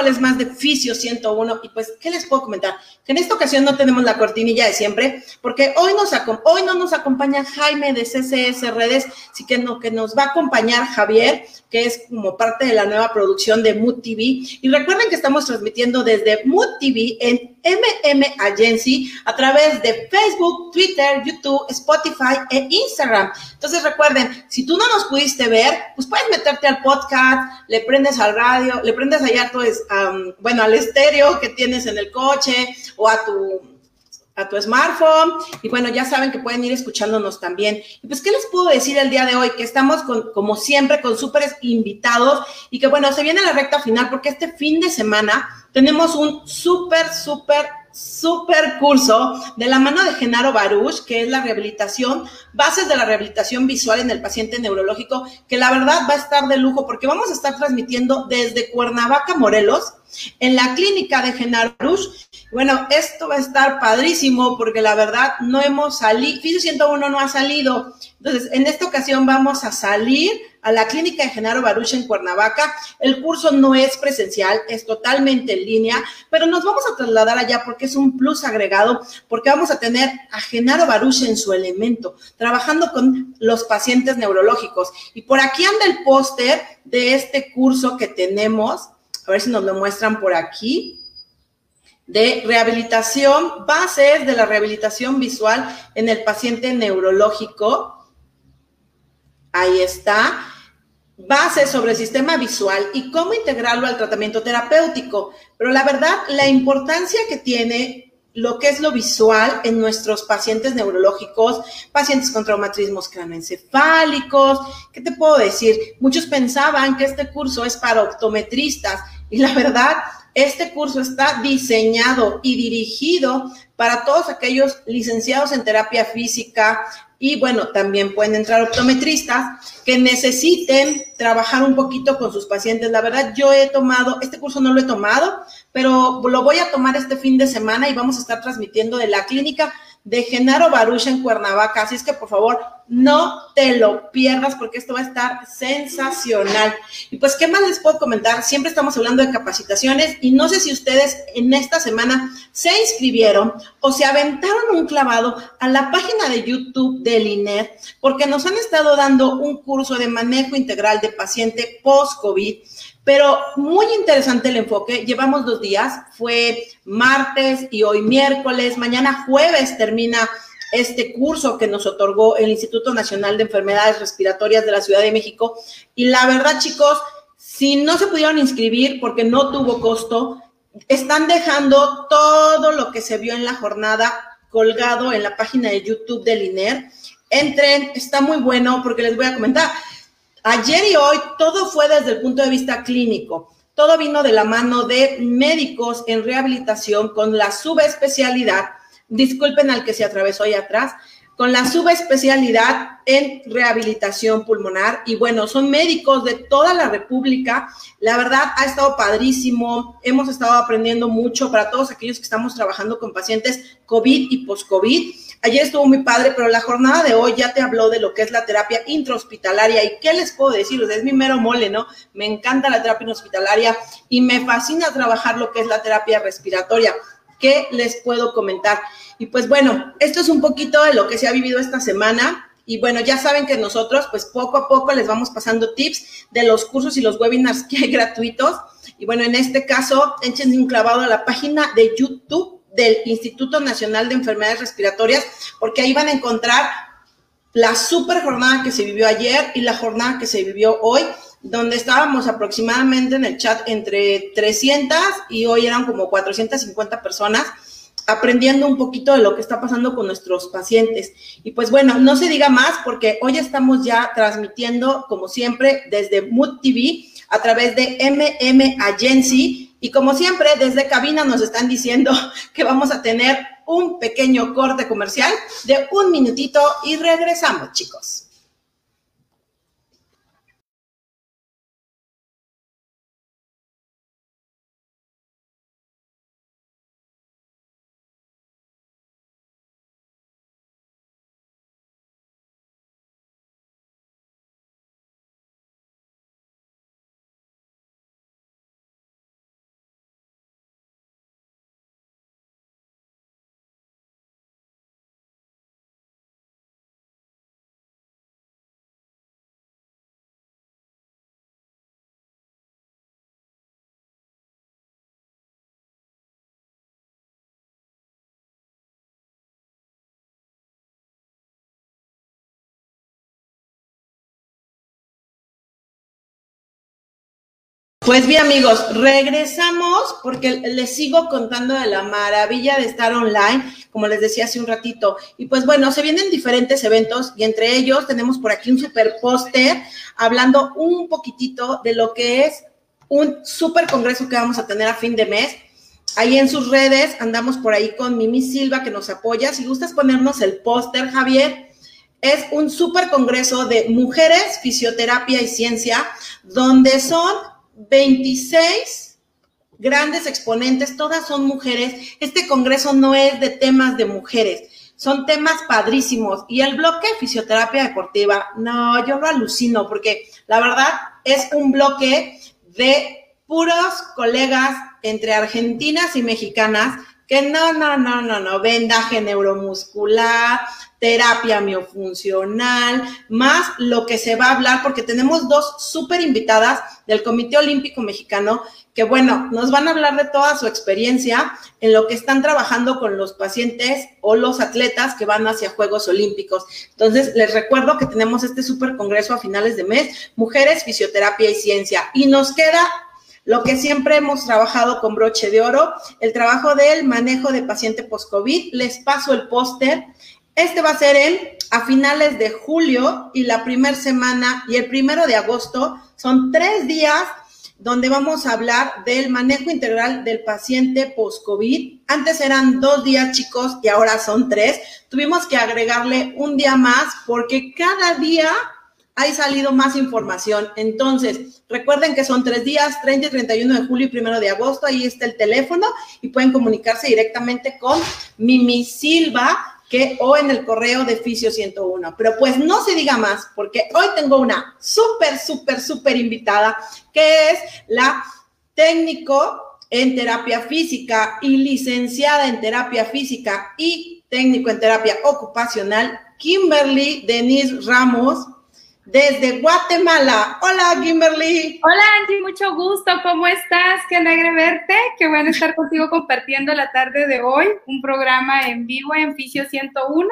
miércoles más de Fisio 101 y pues, ¿qué les puedo comentar? Que en esta ocasión no tenemos la cortinilla de siempre, porque hoy, nos, no nos acompaña Jaime de CCS Redes, sí que, no, que nos va a acompañar Javier, que es como parte de la nueva producción de Mood TV. Y recuerden que estamos transmitiendo desde Mood TV en MM Agency a través de Facebook, Twitter, YouTube, Spotify e Instagram. Entonces recuerden, si tú no nos pudiste ver, pues puedes meterte al podcast, le prendes al radio, le prendes allá bueno, al estéreo que tienes en el coche o a tu a tu smartphone. Y bueno, ya saben que pueden ir escuchándonos también. Y pues, ¿qué les puedo decir el día de hoy? Que estamos con, como siempre, con súper invitados y que bueno, se viene la recta final porque este fin de semana tenemos un súper, súper super curso de la mano de Genaro Baruch, que es la rehabilitación, bases de la rehabilitación visual en el paciente neurológico, que la verdad va a estar de lujo porque vamos a estar transmitiendo desde Cuernavaca, Morelos, en la clínica de Genaro Baruch. Bueno, esto va a estar padrísimo porque la verdad no hemos salido, Fisio 101 no ha salido. Entonces, en esta ocasión vamos a salir a la clínica de Genaro Baruch en Cuernavaca. El curso no es presencial, es totalmente en línea, pero nos vamos a trasladar allá porque es un plus agregado, porque vamos a tener a Genaro Baruch en su elemento, trabajando con los pacientes neurológicos. Y por aquí anda el póster de este curso que tenemos, a ver si nos lo muestran por aquí de rehabilitación, bases de la rehabilitación visual en el paciente neurológico. Ahí está. Base sobre el sistema visual y cómo integrarlo al tratamiento terapéutico. Pero la verdad, la importancia que tiene lo que es lo visual en nuestros pacientes neurológicos, pacientes con traumatismos cranoencefálicos. ¿Qué te puedo decir? Muchos pensaban que este curso es para optometristas y la verdad, este curso está diseñado y dirigido para todos aquellos licenciados en terapia física, y bueno, también pueden entrar optometristas que necesiten trabajar un poquito con sus pacientes. La verdad, yo he tomado, este curso no lo he tomado, pero lo voy a tomar este fin de semana y vamos a estar transmitiendo de la clínica de Genaro Baruch en Cuernavaca. Así es que por favor, no te lo pierdas porque esto va a estar sensacional. Y pues, ¿qué más les puedo comentar? Siempre estamos hablando de capacitaciones y no sé si ustedes en esta semana se inscribieron o se aventaron un clavado a la página de YouTube del INER porque nos han estado dando un curso de manejo integral de paciente post-COVID pero muy interesante el enfoque. Llevamos dos días, fue martes y hoy miércoles. Mañana jueves termina este curso que nos otorgó el Instituto Nacional de Enfermedades Respiratorias de la Ciudad de México. Y la verdad, chicos, si no se pudieron inscribir porque no tuvo costo, están dejando todo lo que se vio en la jornada colgado en la página de YouTube del INER. Entren, está muy bueno porque les voy a comentar. Ayer y hoy todo fue desde el punto de vista clínico. Todo vino de la mano de médicos en rehabilitación con la subespecialidad, disculpen al que se atravesó ahí atrás, con la subespecialidad en rehabilitación pulmonar. Y bueno, son médicos de toda la República. La verdad, ha estado padrísimo. Hemos estado aprendiendo mucho para todos aquellos que estamos trabajando con pacientes COVID y post-COVID. Ayer estuvo muy padre, pero la jornada de hoy ya te habló de lo que es la terapia intrahospitalaria. ¿Y qué les puedo decir? es mi mero mole, ¿no? Me encanta la terapia intrahospitalaria y me fascina trabajar lo que es la terapia respiratoria. ¿Qué les puedo comentar? Y pues bueno, esto es un poquito de lo que se ha vivido esta semana. Y bueno, ya saben que nosotros, pues poco a poco les vamos pasando tips de los cursos y los webinars que hay gratuitos. Y bueno, en este caso, échense un clavado a la página de YouTube del Instituto Nacional de Enfermedades Respiratorias, porque ahí van a encontrar la super jornada que se vivió ayer y la jornada que se vivió hoy, donde estábamos aproximadamente en el chat entre 300 y hoy eran como 450 personas aprendiendo un poquito de lo que está pasando con nuestros pacientes. Y pues bueno, no se diga más porque hoy estamos ya transmitiendo, como siempre, desde Mood TV a través de MM Agency y como siempre, desde cabina nos están diciendo que vamos a tener un pequeño corte comercial de un minutito y regresamos, chicos. Pues bien amigos, regresamos porque les sigo contando de la maravilla de estar online, como les decía hace un ratito. Y pues bueno, se vienen diferentes eventos y entre ellos tenemos por aquí un super póster hablando un poquitito de lo que es un super congreso que vamos a tener a fin de mes. Ahí en sus redes andamos por ahí con Mimi Silva que nos apoya. Si gustas ponernos el póster, Javier, es un super congreso de mujeres, fisioterapia y ciencia, donde son 26 grandes exponentes, todas son mujeres. Este congreso no es de temas de mujeres, son temas padrísimos. Y el bloque fisioterapia deportiva, no, yo lo alucino porque la verdad es un bloque de puros colegas entre argentinas y mexicanas que no, no, no, no, no, vendaje neuromuscular, terapia miofuncional, más lo que se va a hablar, porque tenemos dos súper invitadas del Comité Olímpico Mexicano, que bueno, nos van a hablar de toda su experiencia en lo que están trabajando con los pacientes o los atletas que van hacia Juegos Olímpicos. Entonces, les recuerdo que tenemos este súper congreso a finales de mes, Mujeres, Fisioterapia y Ciencia, y nos queda lo que siempre hemos trabajado con broche de oro, el trabajo del manejo de paciente post-COVID. Les paso el póster este va a ser en a finales de julio y la primera semana y el primero de agosto. Son tres días donde vamos a hablar del manejo integral del paciente post-COVID. Antes eran dos días, chicos, y ahora son tres. Tuvimos que agregarle un día más porque cada día hay salido más información. Entonces, recuerden que son tres días, 30 y 31 de julio y primero de agosto. Ahí está el teléfono y pueden comunicarse directamente con Mimi Silva que o en el correo de Fisio 101. Pero pues no se diga más, porque hoy tengo una súper, súper, súper invitada, que es la técnico en terapia física y licenciada en terapia física y técnico en terapia ocupacional, Kimberly Denise Ramos desde Guatemala. Hola, Kimberly. Hola, Angie, mucho gusto. ¿Cómo estás? Qué alegre verte. Qué bueno estar contigo compartiendo la tarde de hoy un programa en vivo en Fisio 101.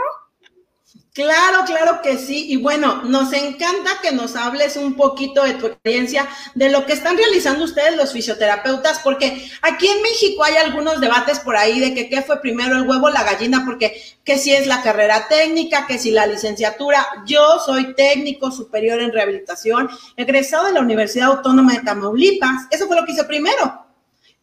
Claro, claro que sí. Y bueno, nos encanta que nos hables un poquito de tu experiencia, de lo que están realizando ustedes los fisioterapeutas, porque aquí en México hay algunos debates por ahí de que qué fue primero el huevo o la gallina, porque que si es la carrera técnica, que si la licenciatura. Yo soy técnico superior en rehabilitación, egresado de la Universidad Autónoma de Tamaulipas. Eso fue lo que hice primero.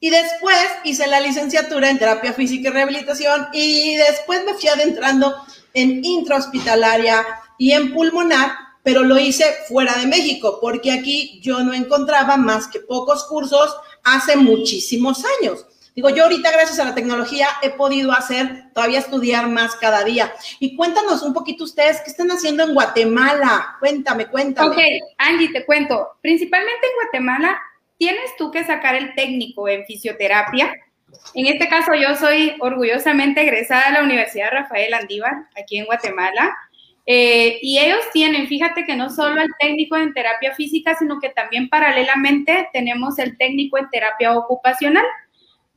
Y después hice la licenciatura en terapia física y rehabilitación y después me fui adentrando en intrahospitalaria y en pulmonar, pero lo hice fuera de México, porque aquí yo no encontraba más que pocos cursos hace muchísimos años. Digo, yo ahorita gracias a la tecnología he podido hacer, todavía estudiar más cada día. Y cuéntanos un poquito ustedes, ¿qué están haciendo en Guatemala? Cuéntame, cuéntame. Ok, Angie, te cuento. Principalmente en Guatemala, tienes tú que sacar el técnico en fisioterapia en este caso, yo soy orgullosamente egresada de la Universidad Rafael Andívar, aquí en Guatemala. Eh, y ellos tienen, fíjate que no solo el técnico en terapia física, sino que también paralelamente tenemos el técnico en terapia ocupacional,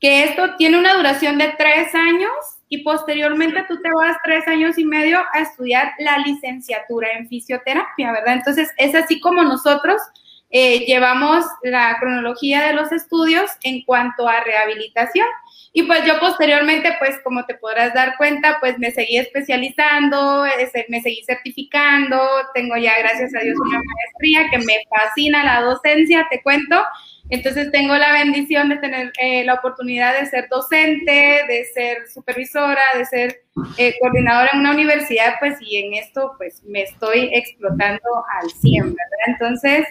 que esto tiene una duración de tres años y posteriormente tú te vas tres años y medio a estudiar la licenciatura en fisioterapia, ¿verdad? Entonces, es así como nosotros eh, llevamos la cronología de los estudios en cuanto a rehabilitación. Y pues yo posteriormente, pues como te podrás dar cuenta, pues me seguí especializando, me seguí certificando, tengo ya, gracias a Dios, una maestría que me fascina la docencia, te cuento. Entonces tengo la bendición de tener eh, la oportunidad de ser docente, de ser supervisora, de ser eh, coordinadora en una universidad, pues y en esto pues me estoy explotando al 100, ¿verdad? Entonces,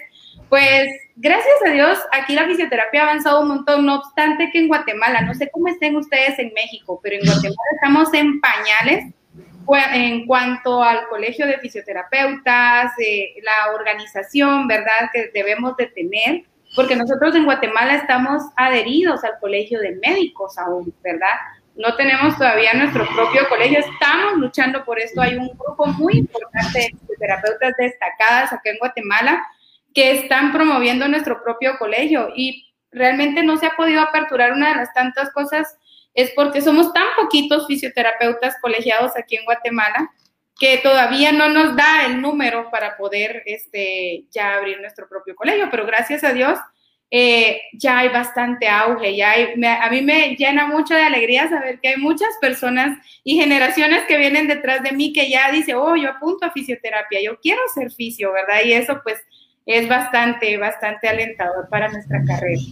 pues gracias a Dios, aquí la fisioterapia ha avanzado un montón, no obstante que en Guatemala, no sé cómo estén ustedes en México, pero en Guatemala estamos en pañales en cuanto al colegio de fisioterapeutas, eh, la organización, ¿verdad?, que debemos de tener, porque nosotros en Guatemala estamos adheridos al colegio de médicos aún, ¿verdad? No tenemos todavía nuestro propio colegio, estamos luchando por esto. Hay un grupo muy importante de fisioterapeutas destacadas acá en Guatemala que están promoviendo nuestro propio colegio y realmente no se ha podido aperturar una de las tantas cosas es porque somos tan poquitos fisioterapeutas colegiados aquí en Guatemala que todavía no nos da el número para poder este, ya abrir nuestro propio colegio, pero gracias a Dios eh, ya hay bastante auge, ya hay, a mí me llena mucho de alegría saber que hay muchas personas y generaciones que vienen detrás de mí que ya dice, oh, yo apunto a fisioterapia, yo quiero ser fisio, ¿verdad? Y eso pues es bastante, bastante alentador para nuestra carrera.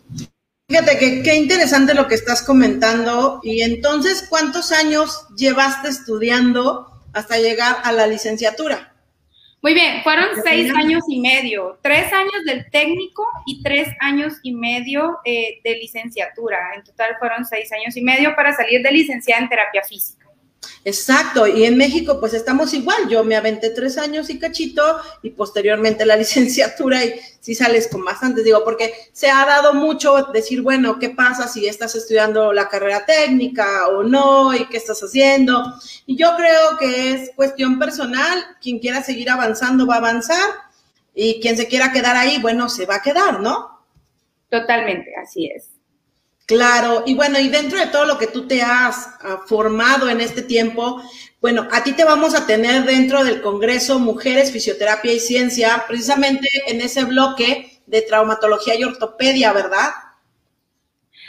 Fíjate que qué interesante lo que estás comentando. Y entonces, ¿cuántos años llevaste estudiando hasta llegar a la licenciatura? Muy bien, fueron seis años y medio, tres años del técnico y tres años y medio eh, de licenciatura. En total fueron seis años y medio para salir de licenciada en terapia física. Exacto, y en México pues estamos igual, yo me aventé tres años y cachito y posteriormente la licenciatura y si sales con bastantes, digo, porque se ha dado mucho decir, bueno, ¿qué pasa si estás estudiando la carrera técnica o no? ¿Y qué estás haciendo? Y yo creo que es cuestión personal, quien quiera seguir avanzando va a avanzar y quien se quiera quedar ahí, bueno, se va a quedar, ¿no? Totalmente, así es. Claro, y bueno, y dentro de todo lo que tú te has ah, formado en este tiempo, bueno, a ti te vamos a tener dentro del Congreso Mujeres, Fisioterapia y Ciencia, precisamente en ese bloque de traumatología y ortopedia, ¿verdad?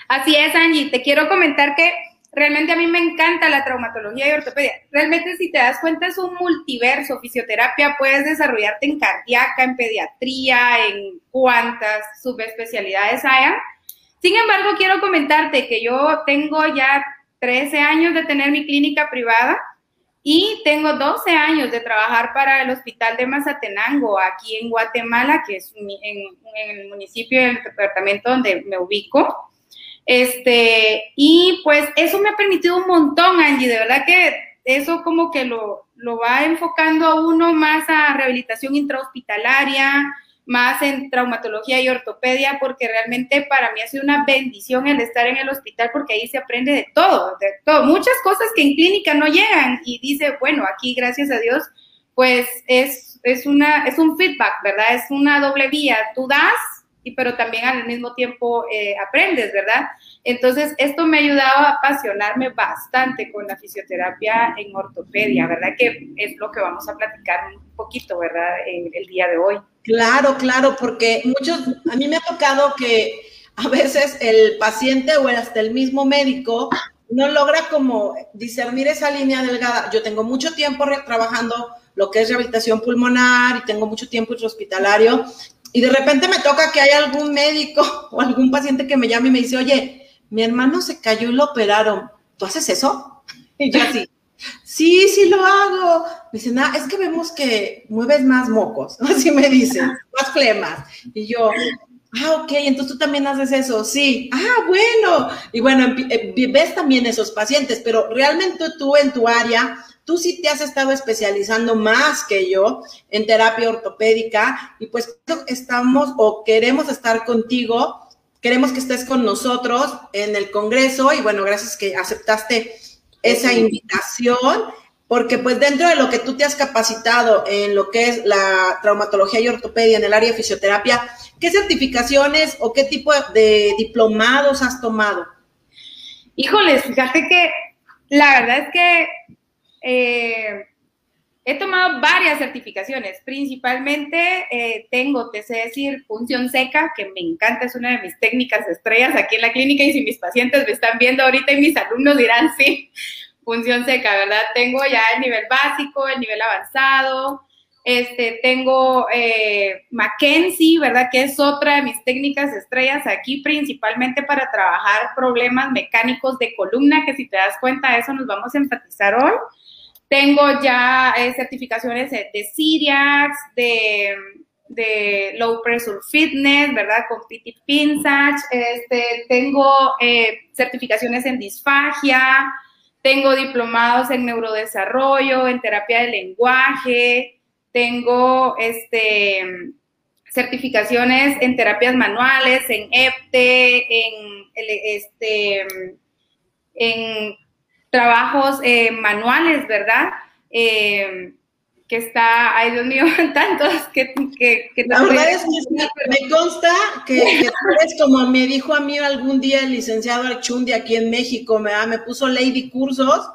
Así es, Angie. Te quiero comentar que realmente a mí me encanta la traumatología y ortopedia. Realmente, si te das cuenta, es un multiverso. Fisioterapia puedes desarrollarte en cardíaca, en pediatría, en cuantas subespecialidades hayan sin embargo, quiero comentarte que yo tengo ya 13 años de tener mi clínica privada y tengo 12 años de trabajar para el Hospital de Mazatenango aquí en Guatemala, que es en, el municipio del departamento donde me ubico. Este, y pues eso me ha permitido un montón, Angie, de verdad que eso como que lo, lo va enfocando a uno más a rehabilitación intrahospitalaria, más en traumatología y ortopedia, porque realmente para mí ha sido una bendición el estar en el hospital, porque ahí se aprende de todo, de todo, muchas cosas que en clínica no llegan. Y dice, bueno, aquí gracias a Dios, pues es, es, una, es un feedback, ¿verdad? Es una doble vía. Tú das, y, pero también al mismo tiempo eh, aprendes, ¿verdad? Entonces, esto me ha ayudado a apasionarme bastante con la fisioterapia en ortopedia, ¿verdad? Que es lo que vamos a platicar un poquito, ¿verdad? En el día de hoy. Claro, claro, porque muchos, a mí me ha tocado que a veces el paciente o hasta el mismo médico no logra como discernir esa línea delgada. Yo tengo mucho tiempo trabajando lo que es rehabilitación pulmonar y tengo mucho tiempo hospitalario y de repente me toca que hay algún médico o algún paciente que me llame y me dice, oye, mi hermano se cayó y lo operaron. ¿Tú haces eso? Y yo así, Sí, sí lo hago. Me dicen, ah, es que vemos que mueves más mocos, así me dicen, más flemas. Y yo, ah, ok, entonces tú también haces eso, sí, ah, bueno. Y bueno, eh, ves también esos pacientes, pero realmente tú en tu área, tú sí te has estado especializando más que yo en terapia ortopédica y pues estamos o queremos estar contigo, queremos que estés con nosotros en el Congreso y bueno, gracias que aceptaste esa invitación, porque pues dentro de lo que tú te has capacitado en lo que es la traumatología y ortopedia en el área de fisioterapia, ¿qué certificaciones o qué tipo de diplomados has tomado? Híjoles, fíjate que la verdad es que eh, he tomado varias certificaciones, principalmente eh, tengo, te sé decir, función seca, que me encanta, es una de mis técnicas estrellas aquí en la clínica y si mis pacientes me están viendo ahorita y mis alumnos dirán, sí, función seca, ¿verdad? Tengo ya el nivel básico, el nivel avanzado, este, tengo eh, Mackenzie, ¿verdad? Que es otra de mis técnicas estrellas aquí, principalmente para trabajar problemas mecánicos de columna, que si te das cuenta, eso nos vamos a enfatizar hoy. Tengo ya eh, certificaciones de, de de, de, Low Pressure Fitness, ¿verdad? Con Pity Pinsach. Este, tengo eh, certificaciones en disfagia. Tengo diplomados en neurodesarrollo, en terapia del lenguaje. Tengo este, certificaciones en terapias manuales, en EPTE, en, este, en trabajos eh, manuales, ¿verdad? Eh, que está, ay Dios mío, tantos que... que, que la verdad es que me consta que, que como me dijo a mí algún día el licenciado Archundi aquí en México, me, me puso Lady Cursos,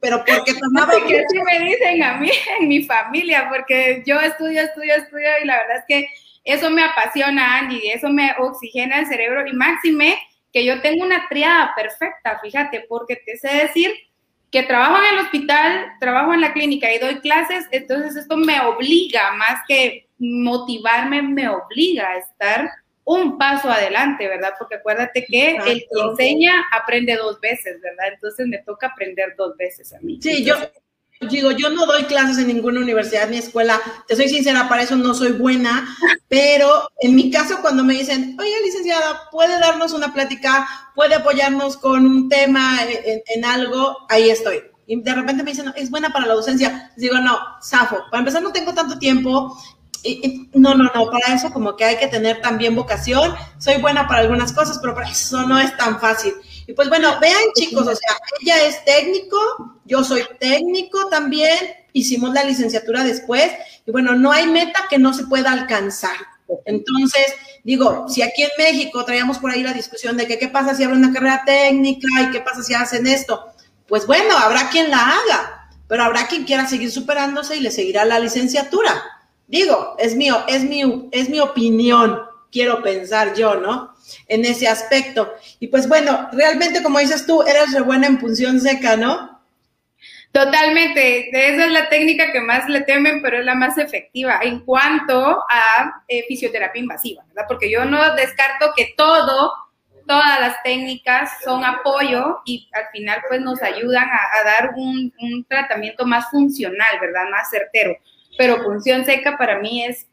pero porque tomaba... que sí me dicen a mí, en mi familia, porque yo estudio, estudio, estudio y la verdad es que eso me apasiona, Angie, eso me oxigena el cerebro y máxime que yo tengo una triada perfecta, fíjate, porque te sé decir que trabajo en el hospital, trabajo en la clínica y doy clases, entonces esto me obliga, más que motivarme, me obliga a estar un paso adelante, ¿verdad? Porque acuérdate que el que enseña aprende dos veces, ¿verdad? Entonces me toca aprender dos veces a mí. Sí, yo digo, yo no doy clases en ninguna universidad ni escuela, te soy sincera, para eso no soy buena, pero en mi caso cuando me dicen, oye, licenciada, ¿puede darnos una plática? ¿Puede apoyarnos con un tema en, algo? Ahí estoy. Y de repente me dicen, es buena para la docencia. digo, no, Safo, para empezar no tengo tanto tiempo. no, no, no, para eso como que hay que tener también vocación. Soy buena para algunas cosas, pero para eso no es tan fácil. Y pues bueno, vean chicos, o sea, ella es técnico, yo soy técnico también, hicimos la licenciatura después, y bueno, no hay meta que no se pueda alcanzar. Entonces, digo, si aquí en México traíamos por ahí la discusión de que qué pasa si abren una carrera técnica y qué pasa si hacen esto, pues bueno, habrá quien la haga, pero habrá quien quiera seguir superándose y le seguirá la licenciatura. Digo, es mío, es mi, es mi opinión, quiero pensar yo, ¿no? en ese aspecto. Y pues bueno, realmente como dices tú, eres re buena en punción seca, ¿no? Totalmente, esa es la técnica que más le temen, pero es la más efectiva en cuanto a eh, fisioterapia invasiva, ¿verdad? Porque yo no descarto que todo, todas las técnicas son apoyo y al final pues nos ayudan a, dar un, un, tratamiento más funcional, ¿verdad? Más certero. Pero punción seca para mí es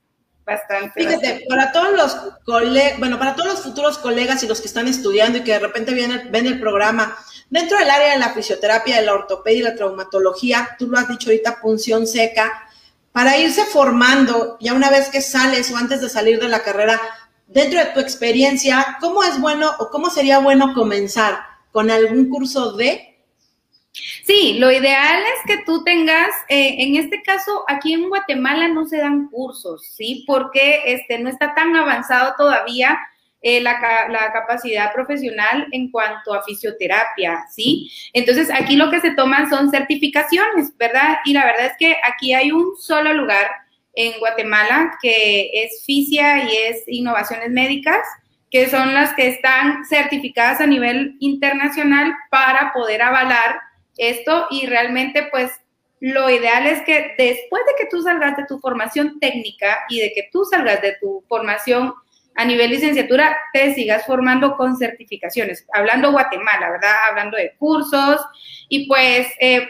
Bastante. Fíjate, para todos los colegas, bueno, para todos los futuros colegas y los que están estudiando y que de repente vienen, ven el programa, dentro del área de la fisioterapia, de la ortopedia y la traumatología, tú lo has dicho ahorita, punción seca, para irse formando, ya una vez que sales o antes de salir de la carrera, dentro de tu experiencia, ¿cómo es bueno o cómo sería bueno comenzar? ¿Con algún curso de Sí, lo ideal es que tú tengas, eh, en este caso, aquí en Guatemala no se dan cursos, ¿sí? Porque este, no está tan avanzado todavía eh, la, la, capacidad profesional en cuanto a fisioterapia, ¿sí? Entonces, aquí lo que se toman son certificaciones, ¿verdad? Y la verdad es que aquí hay un solo lugar en Guatemala que es FISIA y es Innovaciones Médicas, que son las que están certificadas a nivel internacional para poder avalar esto y realmente pues lo ideal es que después de que tú salgas de tu formación técnica y de que tú salgas de tu formación a nivel licenciatura, te sigas formando con certificaciones, hablando Guatemala, ¿verdad? Hablando de cursos y pues eh,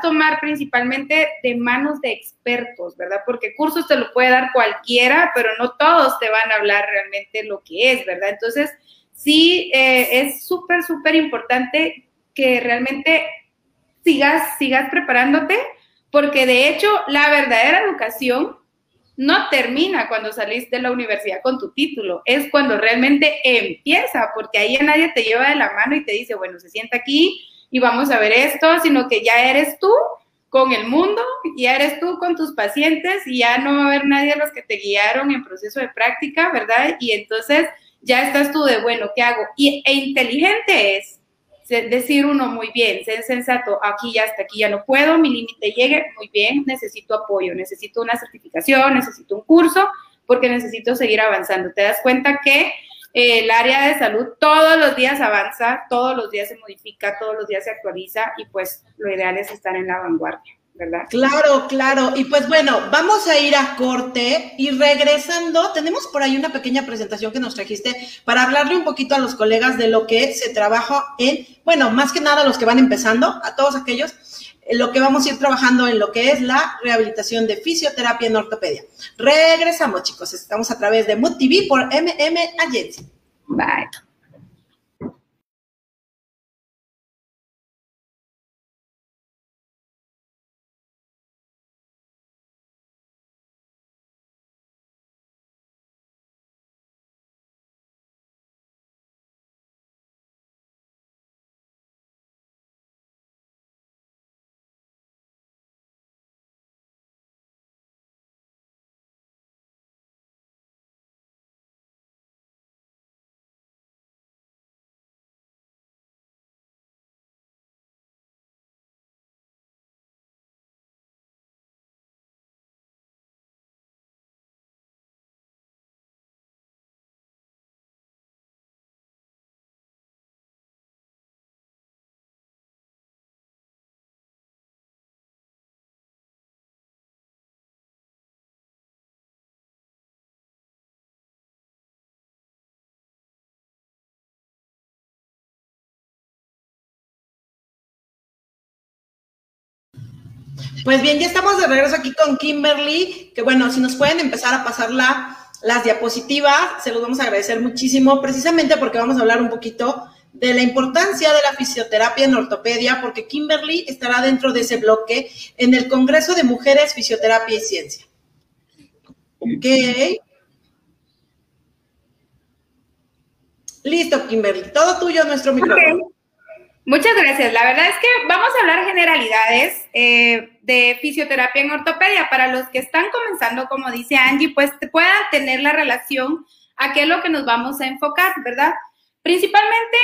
tomar principalmente de manos de expertos, ¿verdad? Porque cursos te lo puede dar cualquiera, pero no todos te van a hablar realmente lo que es, ¿verdad? Entonces, sí, eh, es súper, súper importante que realmente sigas, sigas preparándote, porque de hecho la verdadera educación no termina cuando salís de la universidad con tu título, es cuando realmente empieza, porque ahí nadie te lleva de la mano y te dice, bueno, se sienta aquí y vamos a ver esto, sino que ya eres tú con el mundo, ya eres tú con tus pacientes y ya no va a haber nadie los que te guiaron en proceso de práctica, ¿verdad? Y entonces ya estás tú de, bueno, ¿qué hago? Y, e inteligente es decir uno muy bien, ser sensato, aquí ya hasta aquí ya no puedo, mi límite llegue, muy bien, necesito apoyo, necesito una certificación, necesito un curso, porque necesito seguir avanzando. Te das cuenta que eh, el área de salud todos los días avanza, todos los días se modifica, todos los días se actualiza y pues lo ideal es estar en la vanguardia. ¿Verdad? Claro, claro. Y pues bueno, vamos a ir a corte y regresando, tenemos por ahí una pequeña presentación que nos trajiste para hablarle un poquito a los colegas de lo que se trabaja en, bueno, más que nada a los que van empezando, a todos aquellos, lo que vamos a ir trabajando en lo que es la rehabilitación de fisioterapia en ortopedia. Regresamos, chicos. Estamos a través de Mood TV por MM Agency. Bye. Pues bien, ya estamos de regreso aquí con Kimberly, que bueno, si nos pueden empezar a pasar las diapositivas, se los vamos a agradecer muchísimo, precisamente porque vamos a hablar un poquito de la importancia de la fisioterapia en ortopedia, porque Kimberly estará dentro de ese bloque en el Congreso de Mujeres, Fisioterapia y Ciencia. Ok. Listo, Kimberly. Todo tuyo, nuestro micrófono. Muchas gracias. La verdad es que vamos a hablar generalidades eh, de fisioterapia en ortopedia. Para los que están comenzando, como dice Angie, pues puedan tener la relación a qué es lo que nos vamos a enfocar, ¿verdad? Principalmente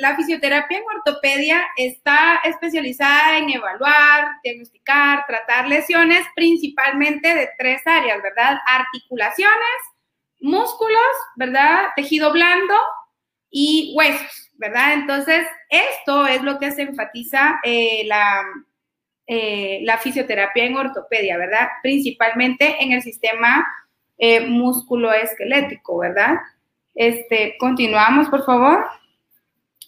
la fisioterapia en ortopedia está especializada en evaluar, diagnosticar, tratar lesiones principalmente de tres áreas, ¿verdad? Articulaciones, músculos, ¿verdad? Tejido blando y huesos, ¿verdad? Entonces, esto es lo que se enfatiza eh, la, eh, la fisioterapia en ortopedia, ¿verdad? Principalmente en el sistema eh, musculoesquelético, ¿verdad? Este, continuamos, por favor.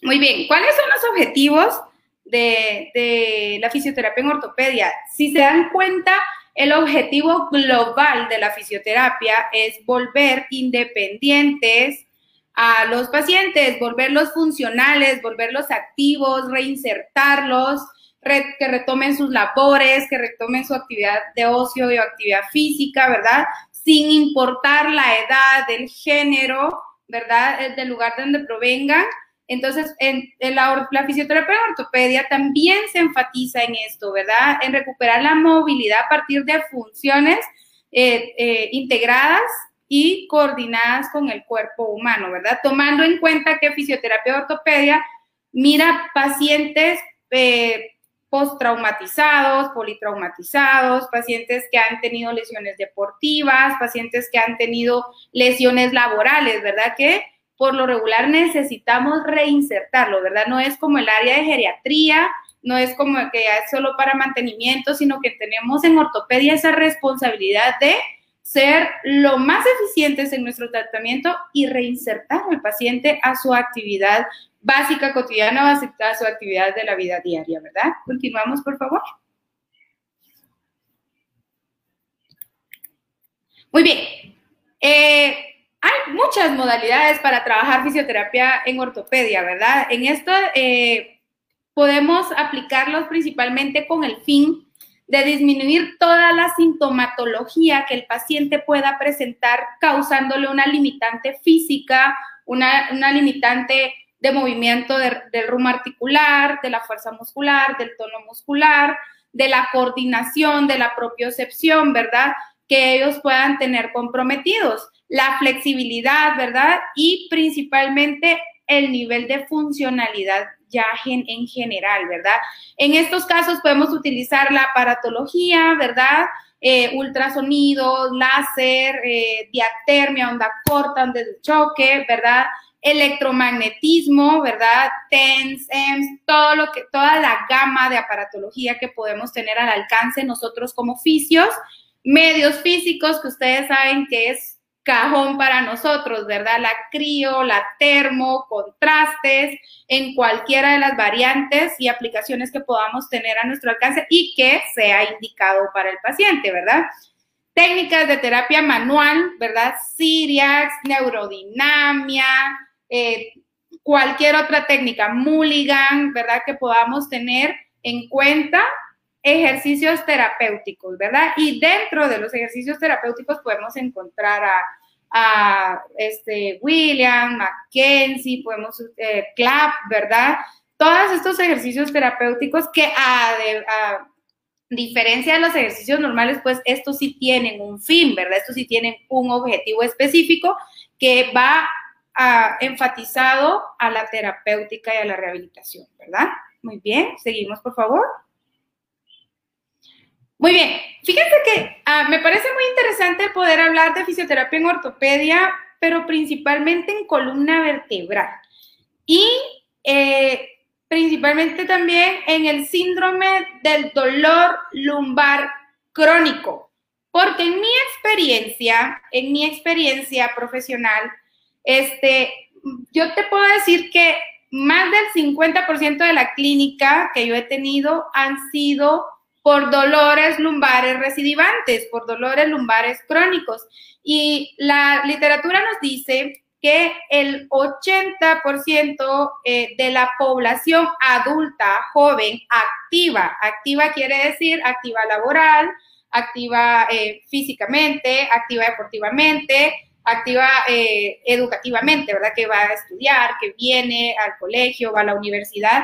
Muy bien, ¿cuáles son los objetivos de, la fisioterapia en ortopedia? Si se dan cuenta, el objetivo global de la fisioterapia es volver independientes a los pacientes, volverlos funcionales, volverlos activos, reinsertarlos, que retomen sus labores, que retomen su actividad de ocio y actividad física, ¿verdad? Sin importar la edad, el género, ¿verdad? Del lugar de donde provengan. Entonces, en, la, fisioterapia en ortopedia también se enfatiza en esto, ¿verdad? En recuperar la movilidad a partir de funciones eh, eh, integradas y coordinadas con el cuerpo humano, ¿verdad? Tomando en cuenta que fisioterapia ortopedia mira pacientes eh, postraumatizados, politraumatizados, pacientes que han tenido lesiones deportivas, pacientes que han tenido lesiones laborales, ¿verdad? Que por lo regular necesitamos reinsertarlo, ¿verdad? No es como el área de geriatría, no es como que es solo para mantenimiento, sino que tenemos en ortopedia esa responsabilidad de ser lo más eficientes en nuestro tratamiento y reinsertar al paciente a su actividad básica, cotidiana, básica a su actividad de la vida diaria, ¿verdad? Continuamos, por favor. Muy bien. Eh, hay muchas modalidades para trabajar fisioterapia en ortopedia, ¿verdad? En esto eh, podemos aplicarlos principalmente con el fin de disminuir toda la sintomatología que el paciente pueda presentar causándole una limitante física, una, una limitante de movimiento del rumbo articular, de la fuerza muscular, del tono muscular, de la coordinación, de la propiocepción, ¿verdad? Que ellos puedan tener comprometidos. La flexibilidad, ¿verdad? Y principalmente el nivel de funcionalidad ya en, general, ¿verdad? En estos casos podemos utilizar la aparatología, ¿verdad? Eh, ultrasonido, láser, eh, diatermia, onda corta, onda de choque, ¿verdad? electromagnetismo, ¿verdad? TENS, EMS, todo lo que, toda la gama de aparatología que podemos tener al alcance nosotros como fisios, medios físicos que ustedes saben que es cajón para nosotros, ¿verdad? La crío, la termo, contrastes, en cualquiera de las variantes y aplicaciones que podamos tener a nuestro alcance y que sea indicado para el paciente, ¿verdad? Técnicas de terapia manual, ¿verdad? Siriax, neurodinamia, eh, cualquier otra técnica, mulligan, ¿verdad? Que podamos tener en cuenta ejercicios terapéuticos, ¿verdad? Y dentro de los ejercicios terapéuticos podemos encontrar a, este, William, Mackenzie, podemos, eh, Clap, ¿verdad? Todos estos ejercicios terapéuticos que a, a, diferencia de los ejercicios normales, pues estos sí tienen un fin, ¿verdad? Estos sí tienen un objetivo específico que va enfatizado a la terapéutica y a la rehabilitación, ¿verdad? Muy bien, seguimos por favor. Muy bien, fíjense que ah, me parece muy interesante poder hablar de fisioterapia en ortopedia, pero principalmente en columna vertebral. Y eh, principalmente también en el síndrome del dolor lumbar crónico, porque en mi experiencia, en mi experiencia profesional, este, yo te puedo decir que más del 50% de la clínica que yo he tenido han sido por dolores lumbares recidivantes, por dolores lumbares crónicos. Y la literatura nos dice que el 80% eh, de la población adulta, joven, activa, activa quiere decir activa laboral, activa eh, físicamente, activa deportivamente, activa eh, educativamente, ¿verdad? Que va a estudiar, que viene al colegio, va a la universidad.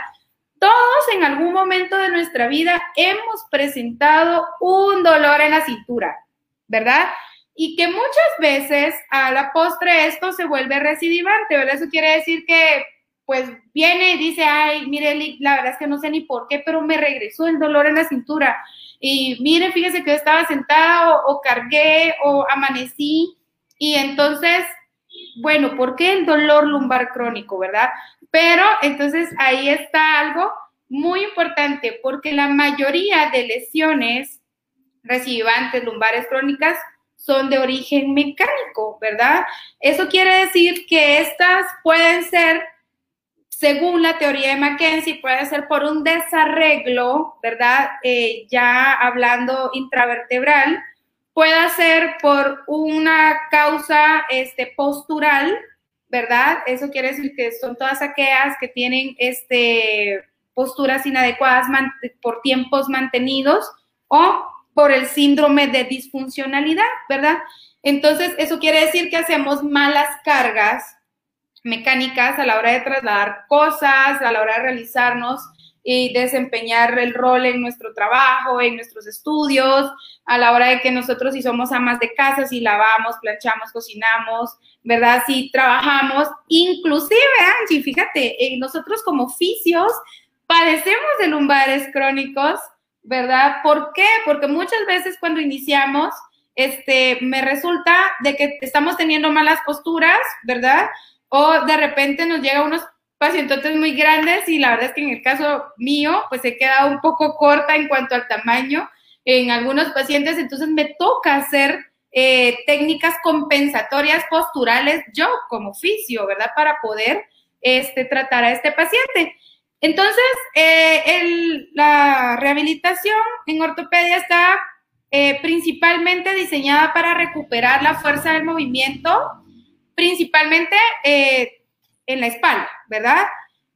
Todos en algún momento de nuestra vida hemos presentado un dolor en la cintura, ¿verdad? Y que muchas veces a la postre esto se vuelve recidivante, ¿verdad? Eso quiere decir que pues viene y dice, ay, mire, la verdad es que no sé ni por qué, pero me regresó el dolor en la cintura. Y mire, fíjese que yo estaba sentada o, o cargué o amanecí y entonces, bueno, ¿por qué el dolor lumbar crónico, verdad? Pero entonces ahí está algo muy importante, porque la mayoría de lesiones recibantes lumbares crónicas son de origen mecánico, ¿verdad? Eso quiere decir que estas pueden ser, según la teoría de Mackenzie, puede ser por un desarreglo, ¿verdad? Eh, ya hablando intravertebral, puede ser por una causa este, postural, ¿verdad? Eso quiere decir que son todas aquellas que tienen este, posturas inadecuadas por tiempos mantenidos o por el síndrome de disfuncionalidad, ¿verdad? Entonces, eso quiere decir que hacemos malas cargas mecánicas a la hora de trasladar cosas, a la hora de realizarnos y desempeñar el rol en nuestro trabajo, en nuestros estudios, a la hora de que nosotros si somos amas de casa, si lavamos, planchamos, cocinamos, ¿verdad? Si trabajamos, inclusive, Angie, fíjate, nosotros como oficios padecemos de lumbares crónicos, ¿verdad? ¿Por qué? Porque muchas veces cuando iniciamos, este, me resulta de que estamos teniendo malas posturas, ¿verdad? O de repente nos llega unos pacientes muy grandes y la verdad es que en el caso mío, pues he quedado un poco corta en cuanto al tamaño en algunos pacientes, entonces me toca hacer eh, técnicas compensatorias posturales yo como oficio, ¿verdad? Para poder este, tratar a este paciente. Entonces, eh, la rehabilitación en ortopedia está eh, principalmente diseñada para recuperar la fuerza del movimiento, principalmente en la espalda, ¿verdad?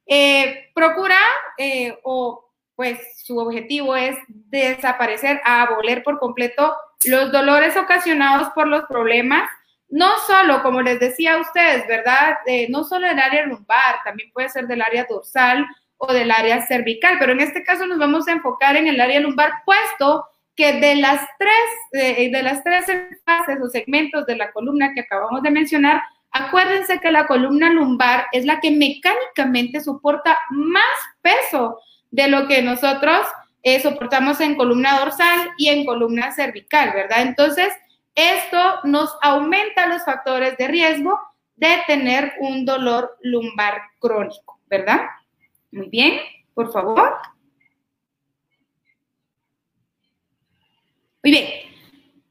Eh, procura eh, o pues su objetivo es desaparecer, abolir por completo los dolores ocasionados por los problemas, no solo, como les decía a ustedes, ¿verdad? No solo del área lumbar, también puede ser del área dorsal o del área cervical, pero en este caso nos vamos a enfocar en el área lumbar, puesto que de las tres, de las tres fases o segmentos de la columna que acabamos de mencionar, Acuérdense que la columna lumbar es la que mecánicamente soporta más peso de lo que nosotros eh, soportamos en columna dorsal y en columna cervical, ¿verdad? Entonces, esto nos aumenta los factores de riesgo de tener un dolor lumbar crónico, ¿verdad? Muy bien, por favor. Muy bien.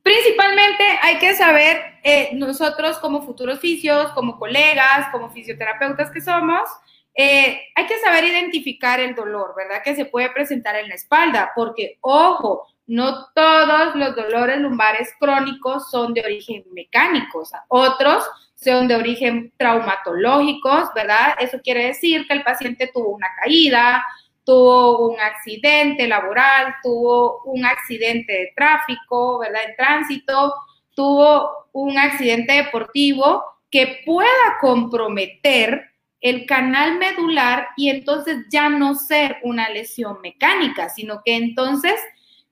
Principalmente hay que saber eh, nosotros como futuros fisios, como colegas, como fisioterapeutas que somos, eh, hay que saber identificar el dolor, ¿verdad? Que se puede presentar en la espalda, porque, ojo, no todos los dolores lumbares crónicos son de origen mecánico, otros son de origen traumatológicos, ¿verdad? Eso quiere decir que el paciente tuvo una caída, tuvo un accidente laboral, tuvo un accidente de tráfico, ¿verdad? En tránsito, tuvo un accidente deportivo que pueda comprometer el canal medular y entonces ya no ser una lesión mecánica, sino que entonces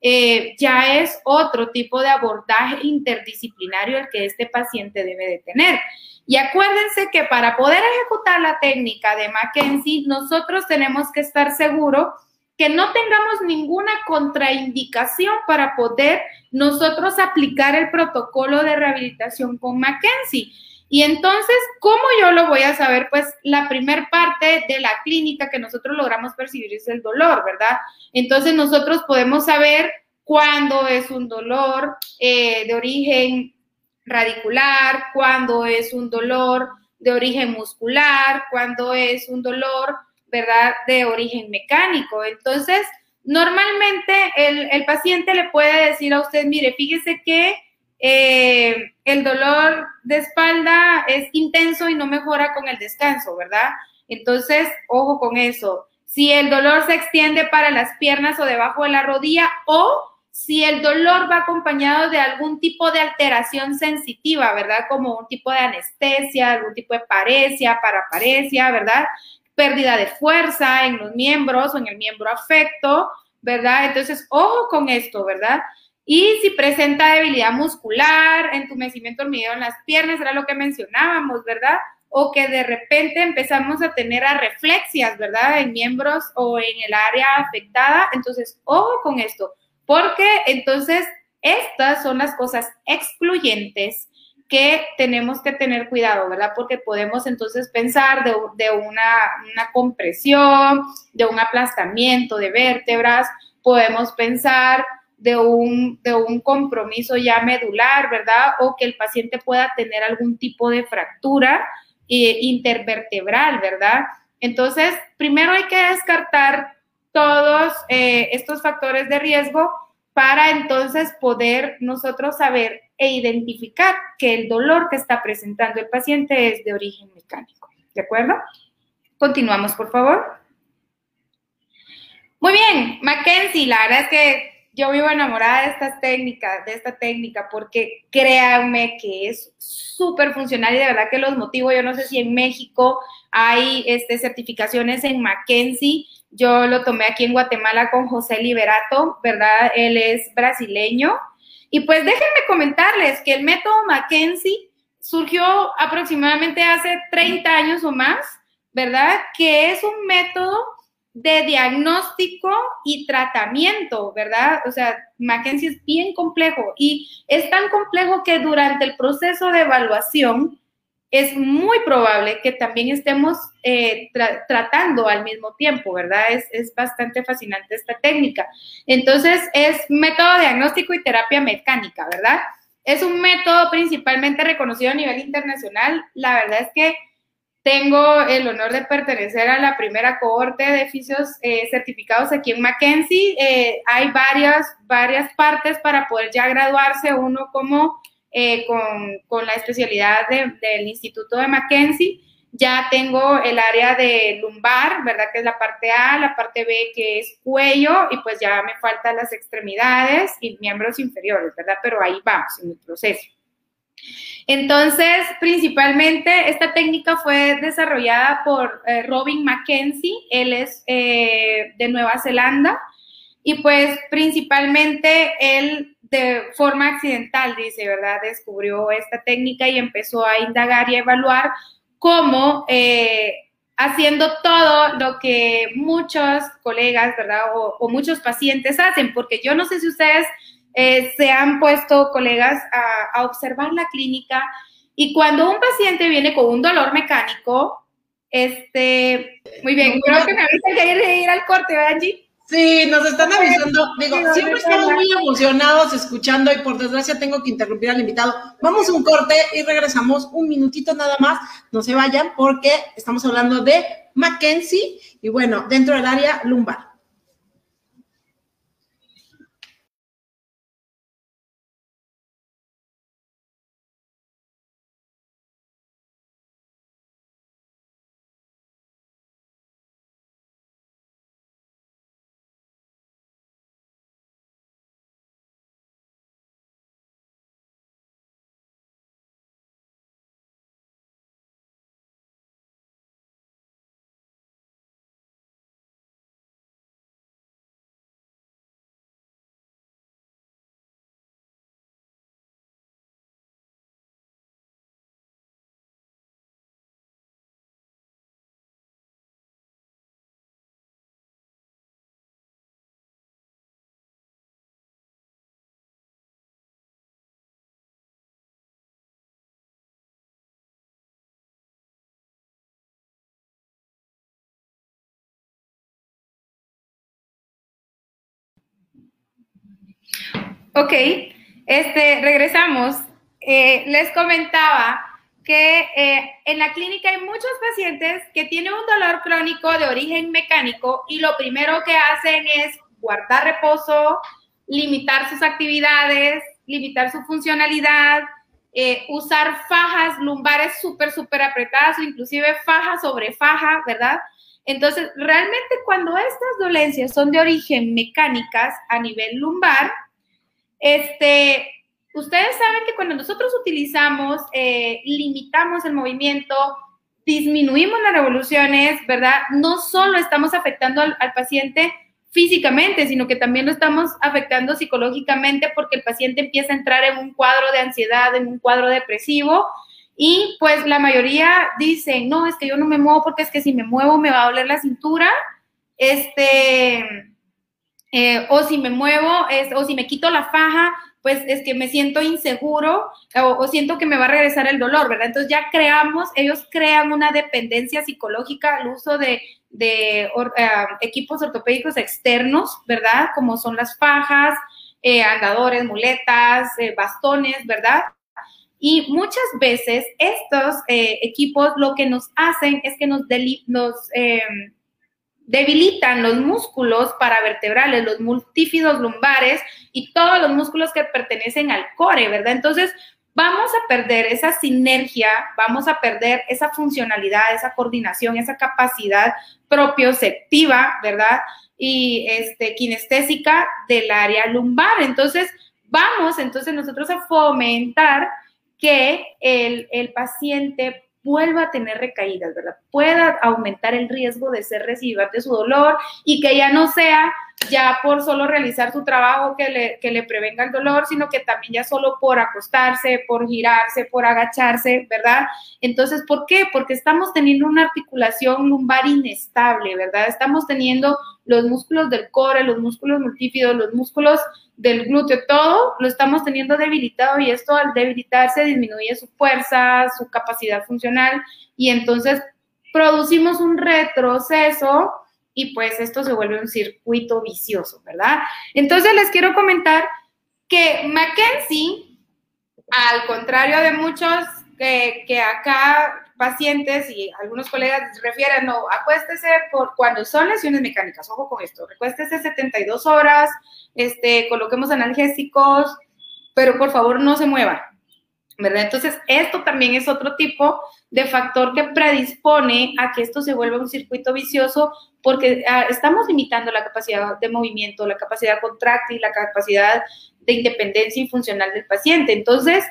eh, ya es otro tipo de abordaje interdisciplinario el que este paciente debe de tener. Y acuérdense que para poder ejecutar la técnica de Mackenzie, nosotros tenemos que estar seguros que no tengamos ninguna contraindicación para poder nosotros aplicar el protocolo de rehabilitación con Mackenzie. Y entonces, ¿cómo yo lo voy a saber? Pues la primer parte de la clínica que nosotros logramos percibir es el dolor, ¿verdad? Entonces nosotros podemos saber cuándo es un dolor eh, de origen radicular, cuándo es un dolor de origen muscular, cuándo es un dolor ¿verdad? De origen mecánico. Entonces, Normalmente el, paciente le puede decir a usted, mire, fíjese que eh, el dolor de espalda es intenso y no mejora con el descanso, ¿verdad? Entonces, ojo con eso. Si el dolor se extiende para las piernas o debajo de la rodilla o si el dolor va acompañado de algún tipo de alteración sensitiva, ¿verdad? Como un tipo de anestesia, algún tipo de paresia, paraparesia, ¿verdad? Pérdida de fuerza en los miembros o en el miembro afecto, ¿verdad? Entonces, ojo con esto, ¿verdad? Y si presenta debilidad muscular, entumecimiento hormigueo en las piernas, era lo que mencionábamos, ¿verdad? O que de repente empezamos a tener reflexias, ¿verdad? En miembros o en el área afectada. Entonces, ojo con esto, porque entonces estas son las cosas excluyentes que tenemos que tener cuidado, ¿verdad? Porque podemos entonces pensar de, una, una, compresión, de un aplastamiento de vértebras, podemos pensar de un, de un compromiso ya medular, ¿verdad? O que el paciente pueda tener algún tipo de fractura eh, intervertebral, ¿verdad? Entonces, primero hay que descartar todos eh, estos factores de riesgo para entonces poder nosotros saber e identificar que el dolor que está presentando el paciente es de origen mecánico. ¿De acuerdo? Continuamos, por favor. Muy bien, Mackenzie, la verdad es que yo vivo enamorada de estas técnicas, de esta técnica, porque créanme que es súper funcional y de verdad que los motivo. Yo no sé si en México hay este, certificaciones en Mackenzie. Yo lo tomé aquí en Guatemala con José Liberato, ¿verdad? Él es brasileño. Y pues déjenme comentarles que el método Mackenzie surgió aproximadamente hace 30 años o más, ¿verdad? Que es un método de diagnóstico y tratamiento, ¿verdad? O sea, Mackenzie es bien complejo y es tan complejo que durante el proceso de evaluación es muy probable que también estemos eh, tratando al mismo tiempo, ¿verdad? Es, es, bastante fascinante esta técnica. Entonces, es método diagnóstico y terapia mecánica, ¿verdad? Es un método principalmente reconocido a nivel internacional. La verdad es que tengo el honor de pertenecer a la primera cohorte de oficios eh, certificados aquí en Mackenzie. Eh, hay varias, varias partes para poder ya graduarse, uno como eh, con, la especialidad del Instituto de Mackenzie. Ya tengo el área de lumbar, ¿verdad? Que es la parte A, la parte B que es cuello y pues ya me faltan las extremidades y miembros inferiores, ¿verdad? Pero ahí vamos en el proceso. Entonces, principalmente esta técnica fue desarrollada por eh, Robin Mackenzie, él es eh, de Nueva Zelanda y pues principalmente él de forma accidental, dice, ¿verdad? Descubrió esta técnica y empezó a indagar y a evaluar cómo eh, haciendo todo lo que muchos colegas, ¿verdad? o muchos pacientes hacen, porque yo no sé si ustedes eh, se han puesto colegas a, observar la clínica y cuando un paciente viene con un dolor mecánico, este, muy bien, creo que me avisan que hay que ir al corte, ¿verdad, Angie? Sí, nos están avisando. Digo, siempre estamos muy emocionados escuchando y por desgracia tengo que interrumpir al invitado. Vamos a un corte y regresamos un minutito nada más. No se vayan porque estamos hablando de Mackenzie y bueno, dentro del área lumbar. Ok, este, regresamos. Eh, les comentaba que eh, en la clínica hay muchos pacientes que tienen un dolor crónico de origen mecánico y lo primero que hacen es guardar reposo, limitar sus actividades, limitar su funcionalidad, eh, usar fajas lumbares súper, súper apretadas o inclusive faja sobre faja, ¿verdad? Entonces, realmente cuando estas dolencias son de origen mecánicas a nivel lumbar, este, ustedes saben que cuando nosotros utilizamos, eh, limitamos el movimiento, disminuimos las revoluciones, ¿verdad? No solo estamos afectando al, paciente físicamente, sino que también lo estamos afectando psicológicamente porque el paciente empieza a entrar en un cuadro de ansiedad, en un cuadro depresivo. Y pues la mayoría dice, no, es que yo no me muevo porque es que si me muevo me va a doler la cintura, este, eh, o si me muevo, o si me quito la faja, pues es que me siento inseguro o, siento que me va a regresar el dolor, ¿verdad? Entonces ya creamos, ellos crean una dependencia psicológica al uso de, eh, equipos ortopédicos externos, ¿verdad? Como son las fajas, eh, andadores, muletas, bastones, ¿verdad? Y muchas veces estos equipos lo que nos hacen es que nos, nos em, debilitan los músculos paravertebrales, los multífidos lumbares y todos los músculos que pertenecen al core, ¿verdad? Entonces, vamos a perder esa sinergia, vamos a perder esa funcionalidad, esa coordinación, esa capacidad propioceptiva, ¿verdad? Y este, kinestésica del área lumbar. Entonces, vamos entonces nosotros a fomentar que el, el paciente vuelva a tener recaídas, ¿verdad? Pueda aumentar el riesgo de ser residual de su dolor y que ya no sea ya por solo realizar su trabajo que le, que le prevenga el dolor, sino que también ya solo por acostarse, por girarse, por agacharse, ¿verdad? Entonces, ¿por qué? Porque estamos teniendo una articulación lumbar inestable, ¿verdad? Estamos teniendo los músculos del core, los músculos multífidos, los músculos del glúteo, todo lo estamos teniendo debilitado y esto al debilitarse disminuye su fuerza, su capacidad funcional y entonces producimos un retroceso y pues esto se vuelve un circuito vicioso, ¿verdad? Entonces les quiero comentar que Mackenzie, al contrario de muchos que, que acá pacientes y algunos colegas refieren, no, acuéstese por cuando son lesiones mecánicas, ojo con esto, recuéstese 72 horas, este, coloquemos analgésicos, pero por favor no se mueva, ¿verdad? Entonces, esto también es otro tipo de factor que predispone a que esto se vuelva un circuito vicioso porque ah, estamos limitando la capacidad de movimiento, la capacidad contráctil, la capacidad de independencia y funcional del paciente. Entonces,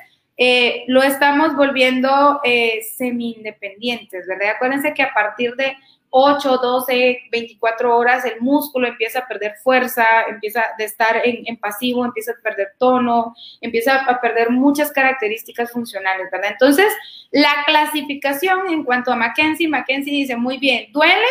eh, lo estamos volviendo eh, semi-independientes, ¿verdad? Acuérdense que a partir de 8, 12, 24 horas el músculo empieza a perder fuerza, empieza de estar en, pasivo, empieza a perder tono, empieza a perder muchas características funcionales, ¿verdad? Entonces, la clasificación en cuanto a Mackenzie, Mackenzie dice, muy bien, duele,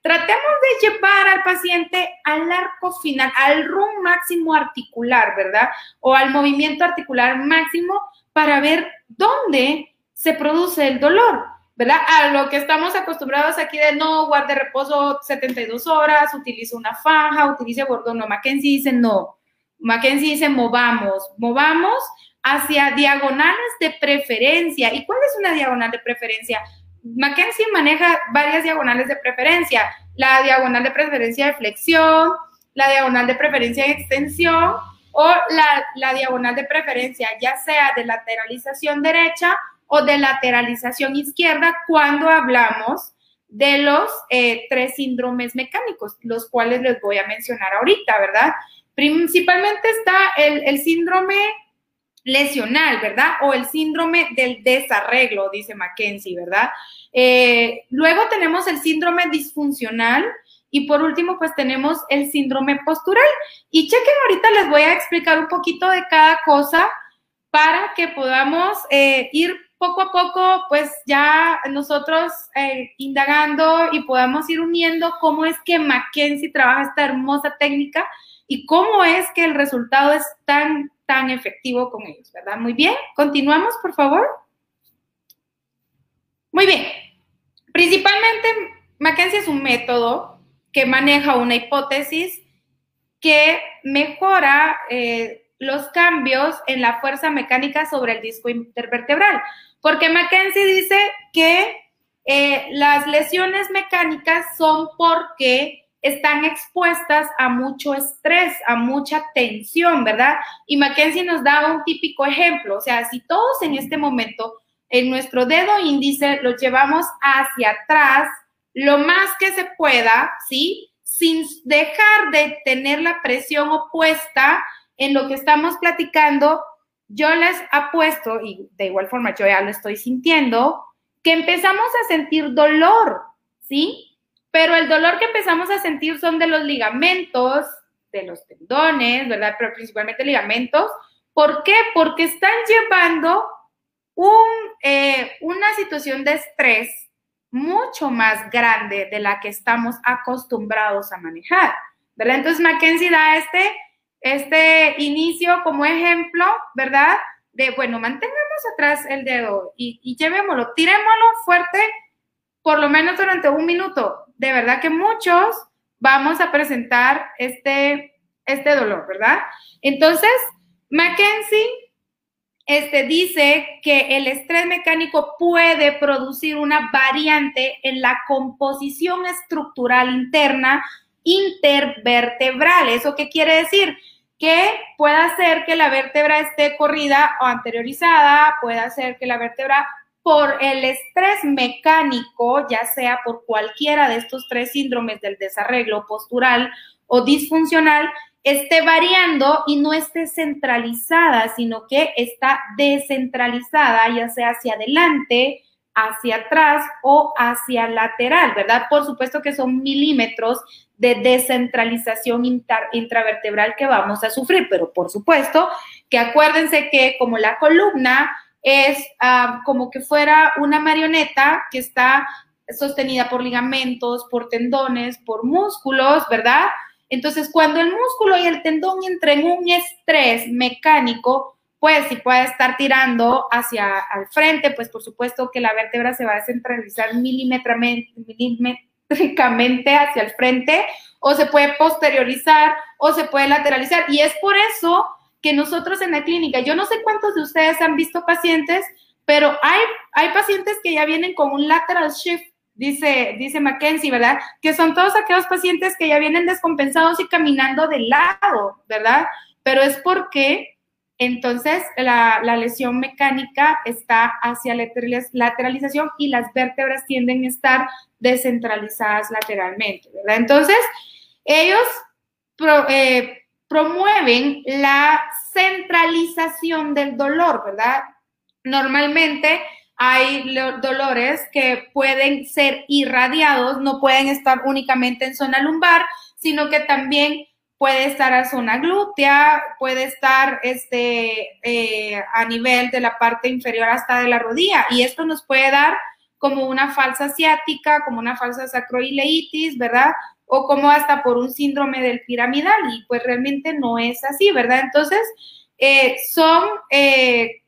tratemos de llevar al paciente al arco final, al RUM máximo articular, ¿verdad? O al movimiento articular máximo para ver dónde se produce el dolor, ¿verdad? A lo que estamos acostumbrados aquí de no, guarde reposo 72 horas, utilice una faja, utilice bordón, no, Mackenzie dice no. Mackenzie dice movamos, movamos hacia diagonales de preferencia. ¿Y cuál es una diagonal de preferencia? Mackenzie maneja varias diagonales de preferencia. La diagonal de preferencia de flexión, la diagonal de preferencia de extensión o la, diagonal de preferencia, ya sea de lateralización derecha o de lateralización izquierda, cuando hablamos de los eh, tres síndromes mecánicos, los cuales les voy a mencionar ahorita, ¿verdad? Principalmente está el, el síndrome lesional, ¿verdad? O el síndrome del desarreglo, dice Mackenzie, ¿verdad? Eh, luego tenemos el síndrome disfuncional, y por último, pues tenemos el síndrome postural. Y chequen, ahorita les voy a explicar un poquito de cada cosa para que podamos eh, ir poco a poco, pues ya nosotros eh, indagando y podamos ir uniendo cómo es que Mackenzie trabaja esta hermosa técnica y cómo es que el resultado es tan, tan efectivo con ellos, ¿verdad? Muy bien, continuamos, por favor. Muy bien. Principalmente, Mackenzie es un método que maneja una hipótesis que mejora eh, los cambios en la fuerza mecánica sobre el disco intervertebral. Porque Mackenzie dice que eh, las lesiones mecánicas son porque están expuestas a mucho estrés, a mucha tensión, ¿verdad? Y Mackenzie nos da un típico ejemplo, o sea, si todos en este momento en nuestro dedo índice lo llevamos hacia atrás lo más que se pueda, ¿sí? Sin dejar de tener la presión opuesta en lo que estamos platicando, yo les apuesto, y de igual forma yo ya lo estoy sintiendo, que empezamos a sentir dolor, ¿sí? Pero el dolor que empezamos a sentir son de los ligamentos, de los tendones, ¿verdad? Pero principalmente ligamentos. ¿Por qué? Porque están llevando eh, una situación de estrés mucho más grande de la que estamos acostumbrados a manejar, ¿verdad? Entonces Mackenzie da este, este inicio como ejemplo, ¿verdad? De, bueno, mantengamos atrás el dedo y, y llevémoslo, tirémoslo fuerte por lo menos durante un minuto. De verdad que muchos vamos a presentar este, este dolor, ¿verdad? Entonces, Mackenzie este, dice que el estrés mecánico puede producir una variante en la composición estructural interna intervertebral. ¿Eso qué quiere decir? Que puede hacer que la vértebra esté corrida o anteriorizada, puede hacer que la vértebra por el estrés mecánico, ya sea por cualquiera de estos tres síndromes del desarreglo postural o disfuncional, esté variando y no esté centralizada, sino que está descentralizada, ya sea hacia adelante, hacia atrás o hacia lateral, ¿verdad? Por supuesto que son milímetros de descentralización intravertebral que vamos a sufrir, pero por supuesto que acuérdense que como la columna es ah, como que fuera una marioneta que está sostenida por ligamentos, por tendones, por músculos, ¿verdad? Entonces, cuando el músculo y el tendón entran en un estrés mecánico, pues si puede estar tirando hacia al frente, pues por supuesto que la vértebra se va a descentralizar milimétricamente hacia el frente, o se puede posteriorizar, o se puede lateralizar. Y es por eso que nosotros en la clínica, yo no sé cuántos de ustedes han visto pacientes, pero hay, hay pacientes que ya vienen con un lateral shift dice, dice Mackenzie, ¿verdad? Que son todos aquellos pacientes que ya vienen descompensados y caminando de lado, ¿verdad? Pero es porque entonces la, lesión mecánica está hacia lateralización y las vértebras tienden a estar descentralizadas lateralmente, ¿verdad? Entonces, ellos eh, promueven la centralización del dolor, ¿verdad? Normalmente hay dolores que pueden ser irradiados, no pueden estar únicamente en zona lumbar, sino que también puede estar a zona glútea, puede estar este, eh, a nivel de la parte inferior hasta de la rodilla. Y esto nos puede dar como una falsa ciática, como una falsa sacroileitis, ¿verdad? O como hasta por un síndrome del piramidal. Y pues realmente no es así, ¿verdad? Entonces, eh, son eh,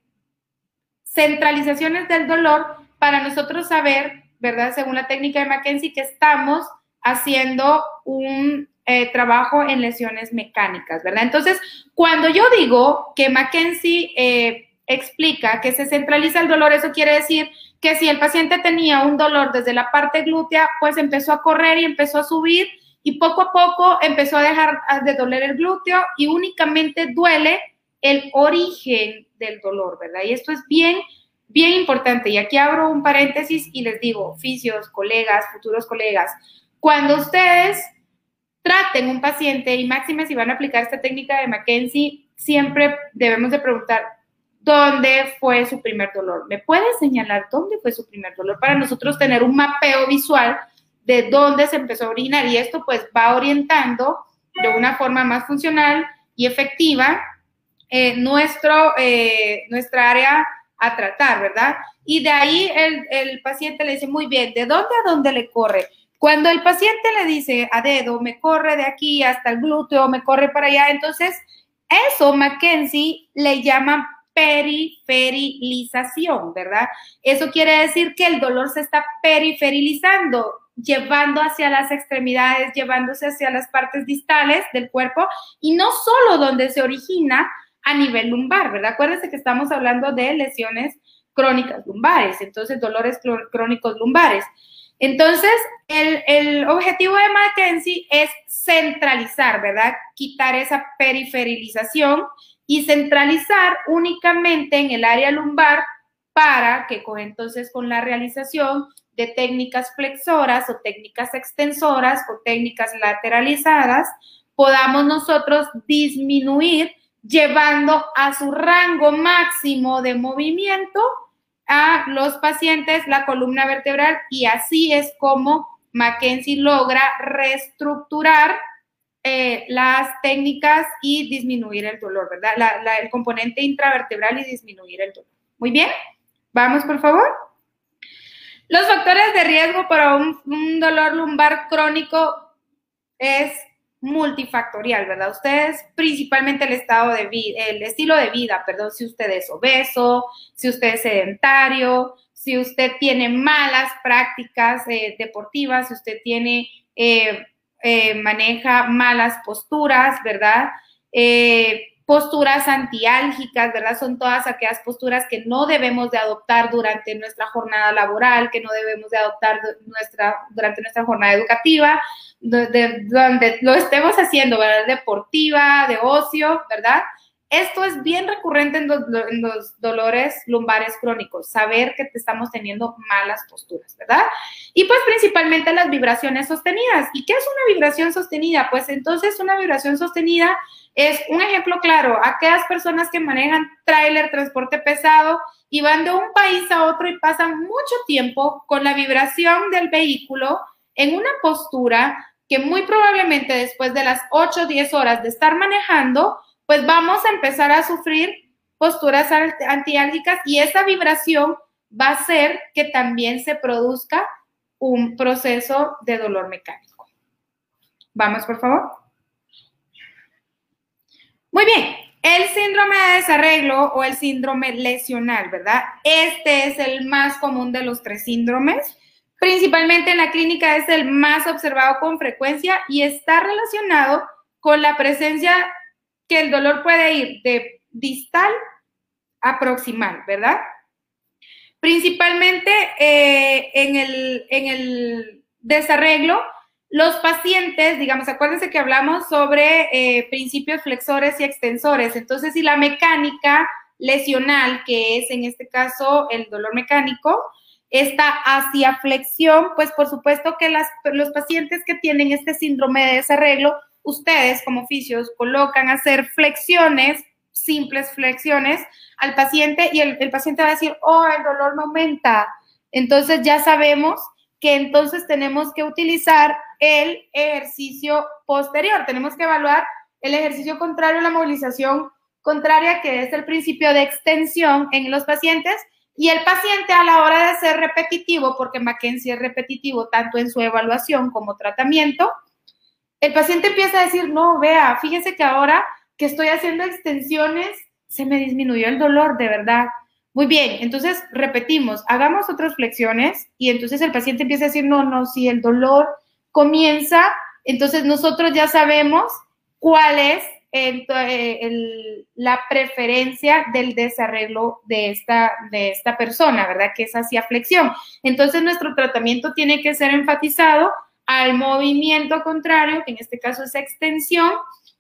centralizaciones del dolor para nosotros saber, ¿verdad? Según la técnica de Mackenzie, que estamos haciendo un eh, trabajo en lesiones mecánicas, ¿verdad? Entonces, cuando yo digo que Mackenzie eh, explica que se centraliza el dolor, eso quiere decir que si el paciente tenía un dolor desde la parte glútea, pues empezó a correr y empezó a subir y poco a poco empezó a dejar de doler el glúteo y únicamente duele el origen del dolor, ¿verdad? Y esto es bien, bien importante. Y aquí abro un paréntesis y les digo, oficios, colegas, futuros colegas, cuando ustedes traten un paciente y máxime si van a aplicar esta técnica de Mackenzie, siempre debemos de preguntar, ¿dónde fue su primer dolor? ¿Me puede señalar dónde fue su primer dolor para nosotros tener un mapeo visual de dónde se empezó a orinar? Y esto pues va orientando de una forma más funcional y efectiva eh, nuestro, eh, nuestra área a tratar, ¿verdad? Y de ahí el, el, paciente le dice, muy bien, ¿de dónde a dónde le corre? Cuando el paciente le dice a dedo, me corre de aquí hasta el glúteo, me corre para allá, entonces eso Mackenzie le llama periferilización, ¿verdad? Eso quiere decir que el dolor se está periferilizando, llevando hacia las extremidades, llevándose hacia las partes distales del cuerpo y no solo donde se origina, a nivel lumbar, ¿verdad? Acuérdense que estamos hablando de lesiones crónicas lumbares, entonces dolores crónicos lumbares. Entonces, el, el objetivo de McKenzie es centralizar, ¿verdad? Quitar esa periferilización y centralizar únicamente en el área lumbar para que con, entonces con la realización de técnicas flexoras o técnicas extensoras o técnicas lateralizadas, podamos nosotros disminuir llevando a su rango máximo de movimiento a los pacientes la columna vertebral y así es como Mackenzie logra reestructurar eh, las técnicas y disminuir el dolor, ¿verdad? el componente intravertebral y disminuir el dolor. Muy bien, vamos por favor. Los factores de riesgo para un, dolor lumbar crónico es multifactorial, ¿verdad? Ustedes, principalmente el estado de vida, el estilo de vida, perdón, si usted es obeso, si usted es sedentario, si usted tiene malas prácticas eh, deportivas, si usted tiene eh, eh, maneja malas posturas, ¿verdad? Posturas antiálgicas, ¿verdad? Son todas aquellas posturas que no debemos de adoptar durante nuestra jornada laboral, que no debemos de adoptar nuestra, durante nuestra jornada educativa, donde lo estemos haciendo, ¿verdad? Deportiva, de ocio, ¿verdad? Esto es bien recurrente en los, dolores lumbares crónicos, saber que estamos teniendo malas posturas, ¿verdad? Y pues principalmente las vibraciones sostenidas. ¿Y qué es una vibración sostenida? Pues entonces una vibración sostenida es un ejemplo claro, aquellas personas que manejan tráiler, transporte pesado y van de un país a otro y pasan mucho tiempo con la vibración del vehículo en una postura que muy probablemente después de las 8 o 10 horas de estar manejando, pues vamos a empezar a sufrir posturas antiálgicas y esa vibración va a hacer que también se produzca un proceso de dolor mecánico. Vamos, por favor. Muy bien, el síndrome de desarreglo o el síndrome lesional, ¿verdad? Este es el más común de los tres síndromes. Principalmente en la clínica es el más observado con frecuencia y está relacionado con la presencia que el dolor puede ir de distal a proximal, ¿verdad? Principalmente eh, en, el, en el desarreglo, los pacientes, digamos, acuérdense que hablamos sobre eh, principios flexores y extensores. Entonces, si la mecánica lesional, que es en este caso el dolor mecánico, está hacia flexión, pues por supuesto que los pacientes que tienen este síndrome de desarreglo ustedes como oficios colocan hacer flexiones, simples flexiones al paciente y el, paciente va a decir, oh, el dolor no aumenta. Entonces ya sabemos que entonces tenemos que utilizar el ejercicio posterior. Tenemos que evaluar el ejercicio contrario la movilización contraria, que es el principio de extensión en los pacientes. Y el paciente a la hora de ser repetitivo, porque Mackenzie es repetitivo tanto en su evaluación como tratamiento, el paciente empieza a decir, no, vea, fíjese que ahora que estoy haciendo extensiones, se me disminuyó el dolor, de verdad. Muy bien, entonces repetimos, hagamos otras flexiones y entonces el paciente empieza a decir, no, no, si el dolor comienza, entonces nosotros ya sabemos cuál es eh, la preferencia del desarreglo de esta, de esta persona, ¿verdad? Que es hacia flexión. Entonces nuestro tratamiento tiene que ser enfatizado al movimiento contrario, que en este caso es extensión,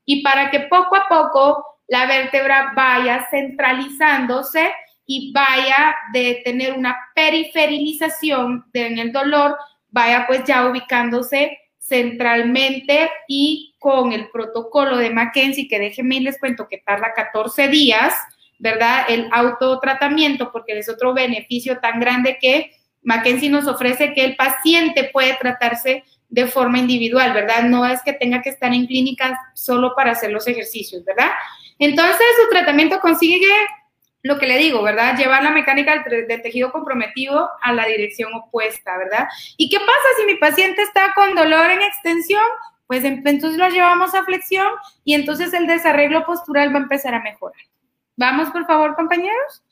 y para que poco a poco la vértebra vaya centralizándose y vaya de tener una periferilización en el dolor, vaya pues ya ubicándose centralmente y con el protocolo de Mackenzie, que déjenme y les cuento que tarda 14 días, ¿verdad? El autotratamiento, porque es otro beneficio tan grande que Mackenzie nos ofrece que el paciente puede tratarse de forma individual, ¿verdad? No es que tenga que estar en clínicas solo para hacer los ejercicios, ¿verdad? Entonces, su tratamiento consigue lo que le digo, ¿verdad? Llevar la mecánica del, tejido comprometido a la dirección opuesta, ¿verdad? ¿Y qué pasa si mi paciente está con dolor en extensión? Pues entonces lo llevamos a flexión y entonces el desarreglo postural va a empezar a mejorar. Vamos, por favor, compañeros.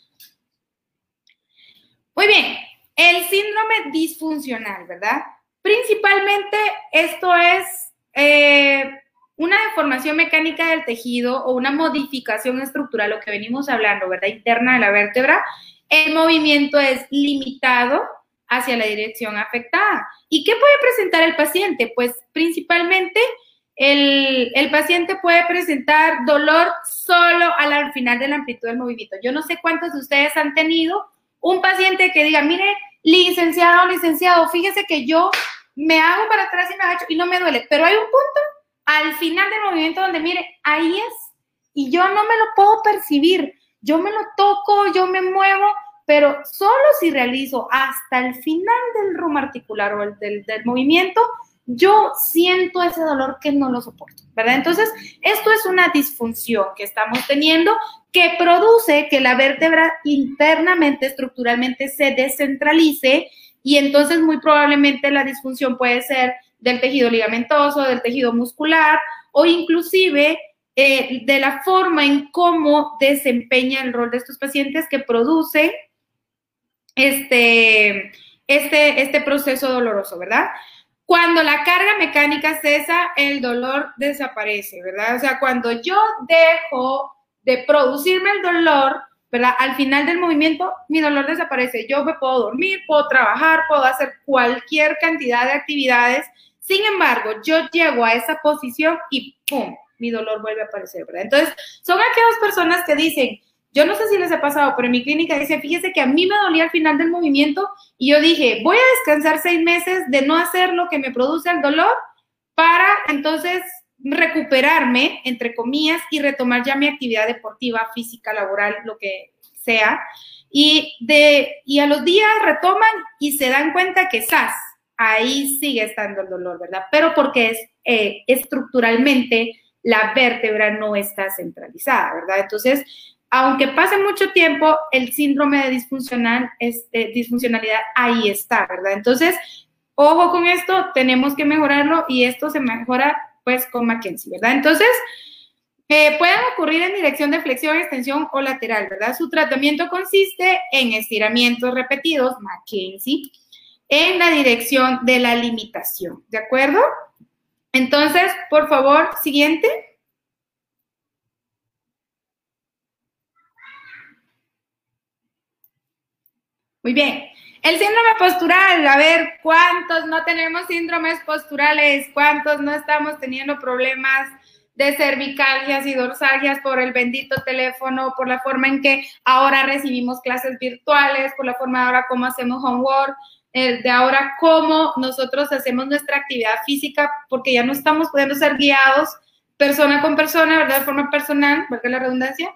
Muy bien, el síndrome disfuncional, ¿verdad? Principalmente esto es eh, una deformación mecánica del tejido o una modificación estructural, lo que venimos hablando, ¿verdad? Interna de la vértebra. El movimiento es limitado hacia la dirección afectada. ¿Y qué puede presentar el paciente? Pues principalmente el, el, paciente puede presentar dolor solo al final de la amplitud del movimiento. Yo no sé cuántos de ustedes han tenido un paciente que diga, mire, licenciado licenciado, fíjese que yo me hago para atrás y me agacho y no me duele, pero hay un punto al final del movimiento donde, mire, ahí es, y yo no me lo puedo percibir, yo me lo toco, yo me muevo, pero solo si realizo hasta el final del rumbo articular o el del, del movimiento, yo siento ese dolor que no lo soporto, ¿verdad? Entonces, esto es una disfunción que estamos teniendo que produce que la vértebra internamente, estructuralmente, se descentralice y entonces muy probablemente la disfunción puede ser del tejido ligamentoso, del tejido muscular o inclusive eh, de la forma en cómo desempeña el rol de estos pacientes que produce este, este, este proceso doloroso, ¿verdad? Cuando la carga mecánica cesa, el dolor desaparece, ¿verdad? O sea, cuando yo dejo de producirme el dolor, ¿verdad? Al final del movimiento, mi dolor desaparece. Yo me puedo dormir, puedo trabajar, puedo hacer cualquier cantidad de actividades. Sin embargo, yo llego a esa posición y ¡pum! Mi dolor vuelve a aparecer, ¿verdad? Entonces, son aquellas personas que dicen, yo no sé si les ha pasado, pero en mi clínica dice, fíjese que a mí me dolía al final del movimiento y yo dije, voy a descansar seis meses de no hacer lo que me produce el dolor para entonces recuperarme, entre comillas, y retomar ya mi actividad deportiva, física, laboral, lo que sea. Y, de, y a los días retoman y se dan cuenta que SAS, ahí sigue estando el dolor, ¿verdad? Pero porque es eh, estructuralmente la vértebra no está centralizada, ¿verdad? Entonces, aunque pase mucho tiempo, el síndrome de disfuncional, este, disfuncionalidad ahí está, ¿verdad? Entonces, ojo con esto, tenemos que mejorarlo y esto se mejora pues con Mackenzie, ¿verdad? Entonces, eh, pueden ocurrir en dirección de flexión, extensión o lateral, ¿verdad? Su tratamiento consiste en estiramientos repetidos, Mackenzie, en la dirección de la limitación, ¿de acuerdo? Entonces, por favor, siguiente. Muy bien. El síndrome postural, a ver, ¿cuántos no tenemos síndromes posturales? ¿Cuántos no estamos teniendo problemas de cervicalgias y dorsalgias por el bendito teléfono, por la forma en que ahora recibimos clases virtuales, por la forma de ahora cómo hacemos homework, de ahora cómo nosotros hacemos nuestra actividad física, porque ya no estamos pudiendo ser guiados persona con persona, ¿verdad? De forma personal, porque la redundancia,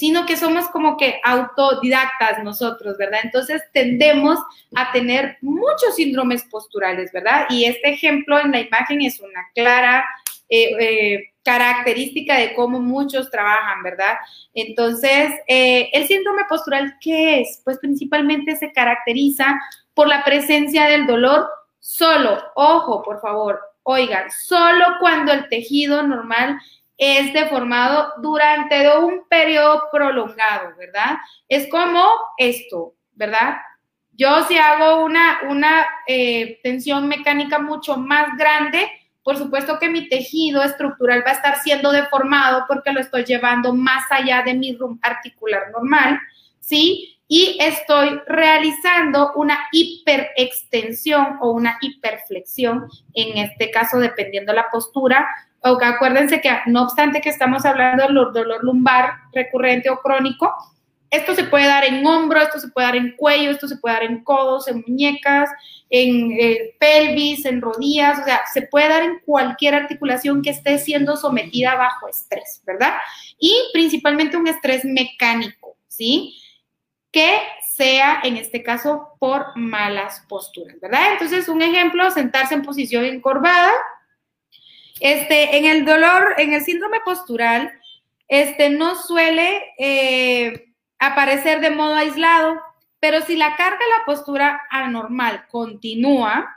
sino que somos como que autodidactas nosotros, ¿verdad? Entonces tendemos a tener muchos síndromes posturales, ¿verdad? Y este ejemplo en la imagen es una clara eh, eh, característica de cómo muchos trabajan, ¿verdad? Entonces, eh, el síndrome postural, ¿qué es? Pues principalmente se caracteriza por la presencia del dolor solo, ojo, por favor, oigan, solo cuando el tejido normal es deformado durante un periodo prolongado, ¿verdad? Es como esto, ¿verdad? Yo si hago una, una eh, tensión mecánica mucho más grande, por supuesto que mi tejido estructural va a estar siendo deformado porque lo estoy llevando más allá de mi articular normal, ¿sí? Y estoy realizando una hiperextensión o una hiperflexión, en este caso dependiendo la postura, Okay, acuérdense que no obstante que estamos hablando del dolor lumbar recurrente o crónico, esto se puede dar en hombro, esto se puede dar en cuello, esto se puede dar en codos, en muñecas, en eh, pelvis, en rodillas, o sea, se puede dar en cualquier articulación que esté siendo sometida bajo estrés, ¿verdad? Y principalmente un estrés mecánico, ¿sí? Que sea, en este caso, por malas posturas, ¿verdad? Entonces, un ejemplo, sentarse en posición encorvada, este, en el dolor, en el síndrome postural, este, no suele eh, aparecer de modo aislado, pero si la carga de la postura anormal continúa,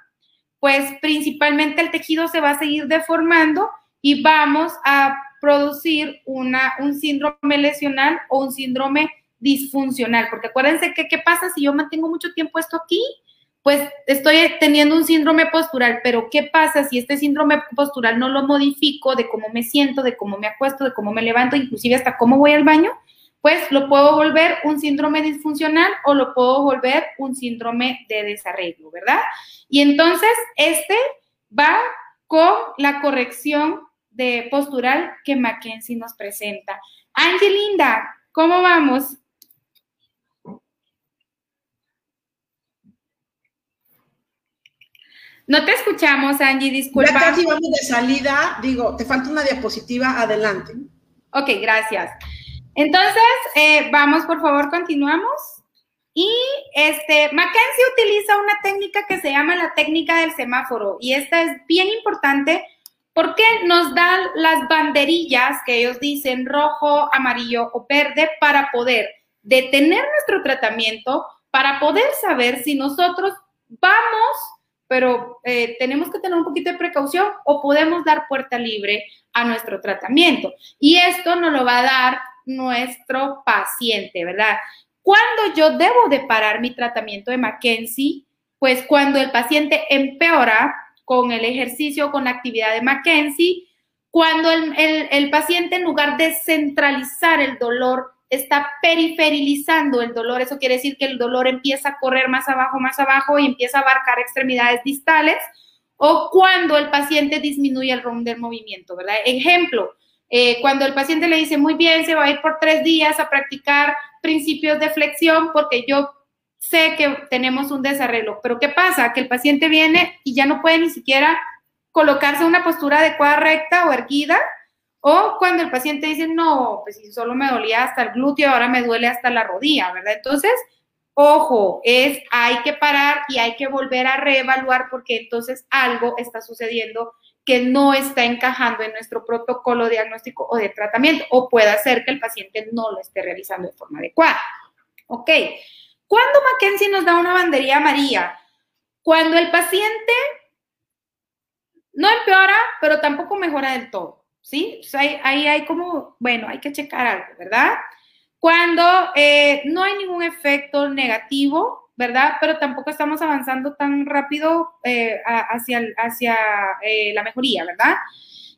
pues principalmente el tejido se va a seguir deformando y vamos a producir una, un síndrome lesional o un síndrome disfuncional, porque acuérdense que qué pasa si yo mantengo mucho tiempo esto aquí, pues estoy teniendo un síndrome postural, pero ¿qué pasa si este síndrome postural no lo modifico de cómo me siento, de cómo me acuesto, de cómo me levanto, inclusive hasta cómo voy al baño? pues lo puedo volver un síndrome disfuncional o lo puedo volver un síndrome de desarreglo, ¿verdad? Y entonces este va con la corrección de postural que Mackenzie nos presenta. Angelinda, ¿cómo vamos? No te escuchamos, Angie, disculpa. Ya casi vamos de salida. Digo, te falta una diapositiva, adelante. Ok, gracias. Entonces, eh, vamos, por favor, continuamos. Y este, Mackenzie utiliza una técnica que se llama la técnica del semáforo. Y esta es bien importante porque nos da las banderillas que ellos dicen rojo, amarillo o verde para poder detener nuestro tratamiento, para poder saber si nosotros vamos pero eh, tenemos que tener un poquito de precaución o podemos dar puerta libre a nuestro tratamiento. Y esto nos lo va a dar nuestro paciente, ¿verdad? ¿Cuándo yo debo de parar mi tratamiento de Mackenzie? Pues cuando el paciente empeora con el ejercicio, con la actividad de Mackenzie, cuando el, el paciente en lugar de centralizar el dolor está periferilizando el dolor. Eso quiere decir que el dolor empieza a correr más abajo, más abajo y empieza a abarcar extremidades distales o cuando el paciente disminuye el rum del movimiento, ¿verdad? Ejemplo, eh, cuando el paciente le dice, muy bien, se va a ir por tres días a practicar principios de flexión porque yo sé que tenemos un desarreglo, pero ¿qué pasa? Que el paciente viene y ya no puede ni siquiera colocarse una postura adecuada, recta o erguida, o cuando el paciente dice, no, pues si solo me dolía hasta el glúteo, ahora me duele hasta la rodilla, ¿verdad? Entonces, ojo, es, hay que parar y hay que volver a reevaluar porque entonces algo está sucediendo que no está encajando en nuestro protocolo diagnóstico o de tratamiento, o puede ser que el paciente no lo esté realizando de forma adecuada. Ok, ¿cuándo Mackenzie nos da una bandería amarilla? Cuando el paciente no empeora, pero tampoco mejora del todo. ¿Sí? ahí, hay como, bueno, hay que checar algo, ¿verdad? Cuando eh, no hay ningún efecto negativo, ¿verdad? Pero tampoco estamos avanzando tan rápido eh, hacia, hacia eh, la mejoría, ¿verdad?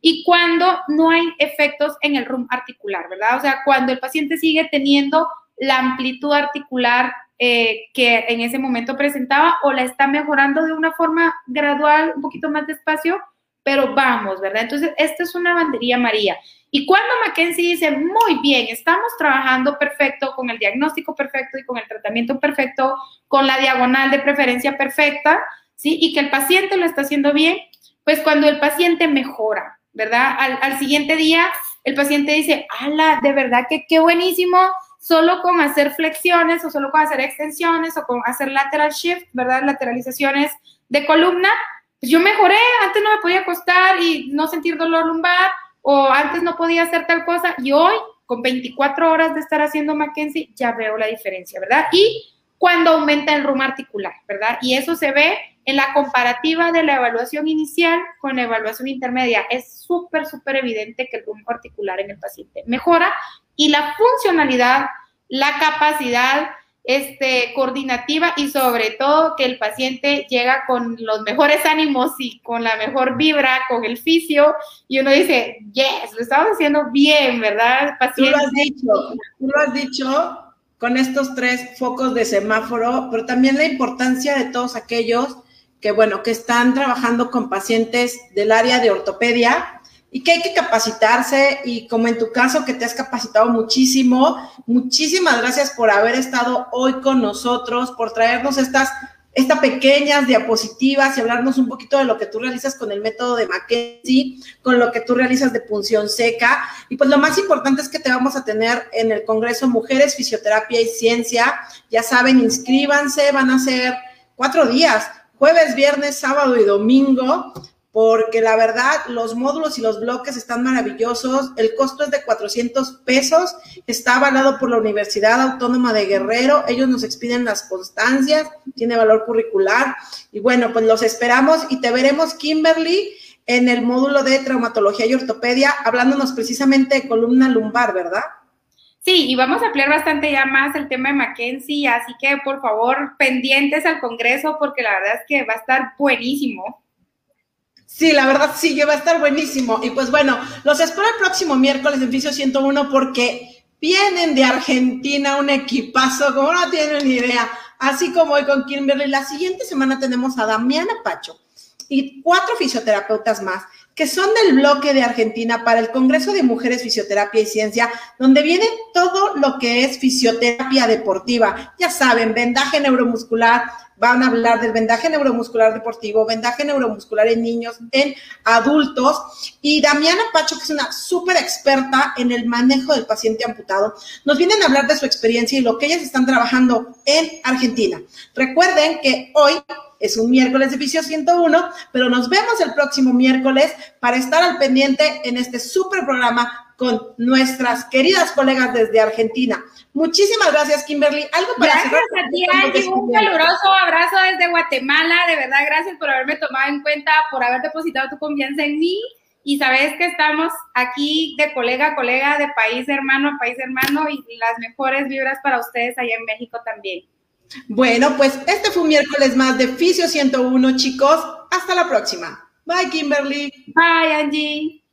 Y cuando no hay efectos en el RUM articular, ¿verdad? O sea, cuando el paciente sigue teniendo la amplitud articular que en ese momento presentaba o la está mejorando de una forma gradual, un poquito más despacio, pero vamos, ¿verdad? Entonces, esta es una bandería María. Y cuando Mackenzie dice, muy bien, estamos trabajando perfecto, con el diagnóstico perfecto y con el tratamiento perfecto, con la diagonal de preferencia perfecta, ¿sí? Y que el paciente lo está haciendo bien, pues cuando el paciente mejora, ¿verdad? Al, siguiente día, el paciente dice, ala, de verdad que qué buenísimo, solo con hacer flexiones o solo con hacer extensiones o con hacer lateral shift, ¿verdad? Lateralizaciones de columna, pues yo mejoré, antes no me podía acostar y no sentir dolor lumbar, o antes no podía hacer tal cosa, y hoy, con 24 horas de estar haciendo Mackenzie, ya veo la diferencia, ¿verdad? Y cuando aumenta el rumbo articular, ¿verdad? Y eso se ve en la comparativa de la evaluación inicial con la evaluación intermedia. Es súper, súper evidente que el rumbo articular en el paciente mejora y la funcionalidad, la capacidad, este, coordinativa y sobre todo que el paciente llega con los mejores ánimos y con la mejor vibra, con el fisio, y uno dice, yes, lo estamos haciendo bien, ¿verdad? Paciente. Tú lo has dicho, tú lo has dicho con estos tres focos de semáforo, pero también la importancia de todos aquellos que, bueno, que están trabajando con pacientes del área de ortopedia, y que hay que capacitarse y como en tu caso que te has capacitado muchísimo, muchísimas gracias por haber estado hoy con nosotros, por traernos estas, estas pequeñas diapositivas y hablarnos un poquito de lo que tú realizas con el método de Mackenzie, con lo que tú realizas de punción seca. Y pues lo más importante es que te vamos a tener en el Congreso Mujeres, Fisioterapia y Ciencia. Ya saben, inscríbanse, van a ser cuatro días, jueves, viernes, sábado y domingo porque la verdad los módulos y los bloques están maravillosos. El costo es de 400 pesos. Está avalado por la Universidad Autónoma de Guerrero. Ellos nos expiden las constancias, tiene valor curricular. Y bueno, pues los esperamos y te veremos, Kimberly, en el módulo de traumatología y ortopedia, hablándonos precisamente de columna lumbar, ¿verdad? Sí, y vamos a ampliar bastante ya más el tema de Mackenzie, así que por favor, pendientes al Congreso, porque la verdad es que va a estar buenísimo. Sí, la verdad sí, que va a estar buenísimo. Y pues bueno, los espero el próximo miércoles en Fisio 101 porque Vienen de Argentina un equipazo, como no tienen ni idea. Así como hoy con Kimberly, la siguiente semana tenemos a Damiana Pacho y cuatro fisioterapeutas más que son del bloque de Argentina para el Congreso de Mujeres Fisioterapia y Ciencia, donde viene todo lo que es fisioterapia deportiva. Ya saben, vendaje neuromuscular, van a hablar del vendaje neuromuscular deportivo, vendaje neuromuscular en niños, en adultos. Y Damiana Pacho, que es una súper experta en el manejo del paciente amputado, nos vienen a hablar de su experiencia y lo que ellas están trabajando en Argentina. Recuerden que hoy es un miércoles de Fisio 101, pero nos vemos el próximo miércoles para estar al pendiente en este súper programa con nuestras queridas colegas desde Argentina. Muchísimas gracias, Kimberly. ¿Algo para Gracias a ti, Angie. Un caluroso abrazo desde Guatemala. De verdad, gracias por haberme tomado en cuenta, por haber depositado tu confianza en mí. Y sabes que estamos aquí de colega a colega, de país hermano a país hermano, y las mejores vibras para ustedes allá en México también. Bueno, pues este fue un miércoles más de Fisio 101, chicos. Hasta la próxima. Bye, Kimberly. Bye, Angie.